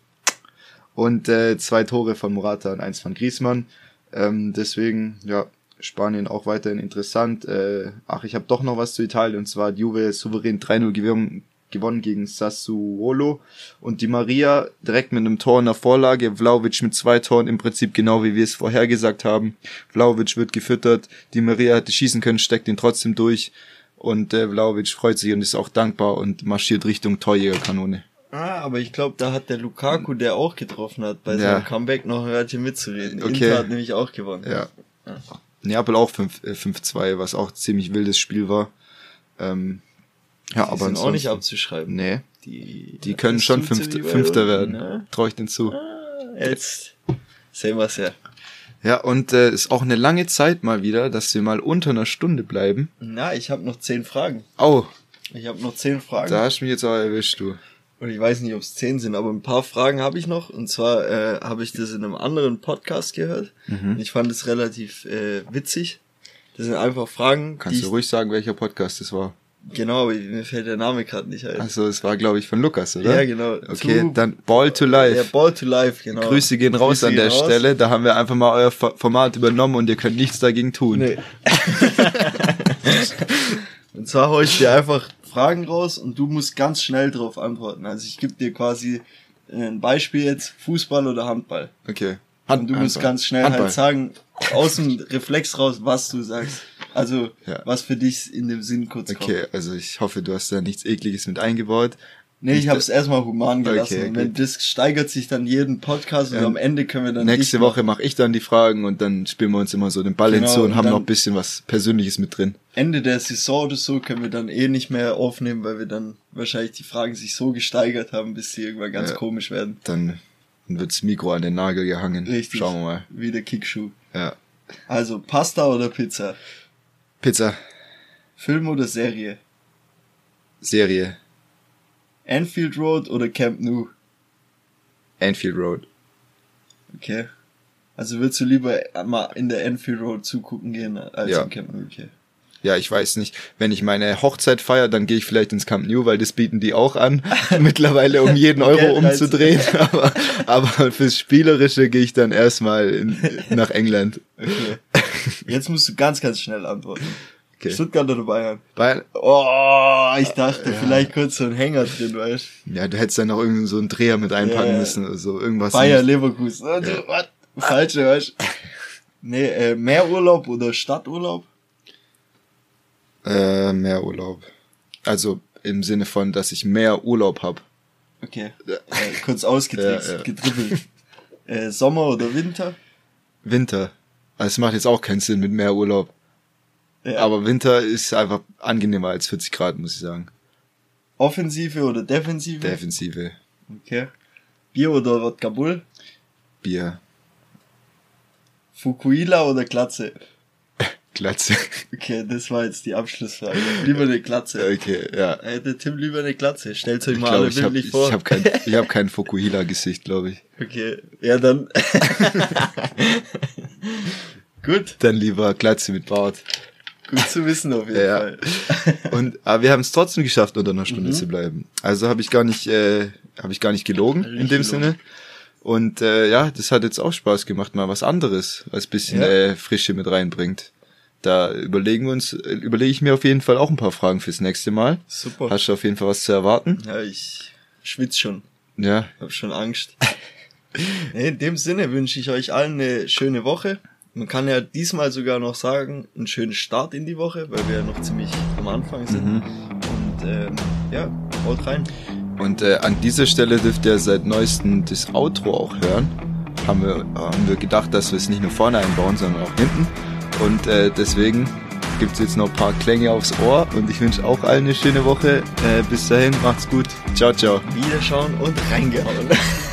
und äh, zwei Tore von Morata und eins von Griezmann. Ähm, deswegen, ja, Spanien auch weiterhin interessant. Äh, ach, ich habe doch noch was zu Italien und zwar Juve souverän 3-0 gewonnen, gewonnen gegen Sassuolo und die Maria direkt mit einem Tor in der Vorlage, Vlaovic mit zwei Toren im Prinzip genau wie wir es vorhergesagt haben. Vlaovic wird gefüttert, die Maria hätte schießen können, steckt ihn trotzdem durch und äh, Vlaovic freut sich und ist auch dankbar und marschiert Richtung Torjägerkanone. Ah, aber ich glaube, da hat der Lukaku, der auch getroffen hat, bei Ja. seinem Comeback noch ein Wörtchen mitzureden. Okay. Inter hat nämlich auch gewonnen. Ja. Neapel auch 5 äh, 5-2, was auch ziemlich wildes Spiel war. Ähm, ja, Die aber sind auch nicht abzuschreiben. Nee, Die, die können schon sie Fünfter, werden. ne? Traue ich denen zu. Ah, Jetzt sehen wir's ja. Ja, und äh, ist auch eine lange Zeit mal wieder, dass wir mal unter einer Stunde bleiben. Na, ich habe noch zehn Fragen. Oh, Ich habe noch zehn Fragen. da hast du mich jetzt aber erwischt, du. Und ich weiß nicht, ob es zehn sind, aber ein paar Fragen habe ich noch. Und zwar äh, habe ich das in einem anderen Podcast gehört. Mhm. Und ich fand es relativ äh, witzig. Das sind einfach Fragen, Kannst du ruhig sagen, welcher Podcast das war? Genau, mir fällt der Name gerade nicht ein. Also, es war, glaube ich, von Lukas, oder? ja, genau. Okay, To- dann Ball to Life. Ja, Ball to Life, genau. Grüße gehen raus Grüße an der raus. Stelle. Da haben wir einfach mal euer Fo- Format übernommen und ihr könnt nichts dagegen tun. Nee. [LAUGHS] und zwar hau ich dir einfach Fragen raus und du musst ganz schnell drauf antworten. Also ich gebe dir quasi ein Beispiel jetzt, Fußball oder Handball. Okay. Und du musst Handball. ganz schnell Handball. halt sagen, aus dem Reflex raus, was du sagst. Also, Ja. was für dich in dem Sinn kurz kommt. Okay, also ich hoffe, du hast da nichts Ekliges mit eingebaut. Nee, ich habe es erstmal human gelassen. Okay, und wenn das steigert sich dann jeden Podcast und Ja. am Ende können wir dann Nächste Woche mache ich dann die Fragen und dann spielen wir uns immer so den Ball Genau, hinzu und und haben noch ein bisschen was Persönliches mit drin. Ende der Saison oder so können wir dann eh nicht mehr aufnehmen, weil wir dann wahrscheinlich die Fragen sich so gesteigert haben, bis sie irgendwann ganz Ja. komisch werden. Dann wird's Mikro an den Nagel gehangen. Richtig. Schauen wir mal. Wie der Kickschuh. Ja. Also, Pasta oder Pizza? Pizza, Film oder Serie? Serie, Anfield Road oder Camp Nou? Anfield Road. Okay. Also würdest du lieber mal in der Anfield Road zugucken gehen als Ja. im Camp Nou? Okay. Ja, ich weiß nicht. Wenn ich meine Hochzeit feiere, dann gehe ich vielleicht ins Camp Nou, weil das bieten die auch an, [LAUGHS] mittlerweile um jeden Euro umzudrehen. [LAUGHS] aber, aber fürs Spielerische gehe ich dann erstmal in, nach England. okay. Jetzt musst du ganz, ganz schnell antworten. Okay. Stuttgart oder Bayern? Bayern, Oh, ich dachte vielleicht kurz so ein Hänger drin, weißt ja, du hättest dann noch irgendwie so einen Dreher mit einpacken Ja. müssen oder so. Irgendwas. Bayern, Leverkusen. Oh, du, was? Falsche, weißt Nee, äh, Meerurlaub oder Stadturlaub? Äh, mehr Urlaub. Also im Sinne von, dass ich mehr Urlaub hab. Okay. Äh, kurz ausgetrickst, Ja, ja. gedribbelt. Äh, Sommer oder Winter? Winter. Also es macht jetzt auch keinen Sinn mit mehr Urlaub. Ja. Aber Winter ist einfach angenehmer als 40 Grad, muss ich sagen. Offensive oder Defensive? Defensive. okay. Bier oder Wodka Bull? Bier. Fukuila oder Glatze? [LAUGHS] Glatze. Okay, das war jetzt die Abschlussfrage. Lieber eine Glatze. Okay, ja. Hätte Tim lieber eine Glatze? Stellt euch mal alle ich habe bildlich ich vor. hab kein, ich hab kein [LAUGHS] Fukuhila-Gesicht, glaube ich. Okay, ja dann. [LAUGHS] Gut, Dann lieber Glatze mit Bart. gut zu wissen auf jeden Ja. Fall. Und aber wir haben es trotzdem geschafft, unter einer Stunde Mhm. zu bleiben. Also habe ich gar nicht, äh, habe ich gar nicht gelogen in Nicht dem gelogen. Sinne. Und äh, ja, das hat jetzt auch Spaß gemacht, mal was anderes, was bisschen Ja. äh, Frische mit reinbringt. Da überlegen wir uns, äh, überlege ich mir auf jeden Fall auch ein paar Fragen fürs nächste Mal. Super. Hast du auf jeden Fall was zu erwarten? Ja, ich schwitz schon. Ja, Hab schon Angst. [LAUGHS] in dem Sinne wünsche ich euch allen eine schöne Woche. Man kann ja diesmal sogar noch sagen, einen schönen Start in die Woche, weil wir ja noch ziemlich am Anfang sind. Mhm. Und ähm, ja, haut rein. Und äh, an dieser Stelle dürft ihr seit neuestem das Outro auch hören. Haben wir, haben wir gedacht, dass wir es nicht nur vorne einbauen, sondern auch hinten. Und äh, deswegen gibt's jetzt noch ein paar Klänge aufs Ohr. Und ich wünsche auch allen eine schöne Woche. Äh, bis dahin, macht's gut. Ciao, ciao. Wiederschauen und reingehauen. [LAUGHS]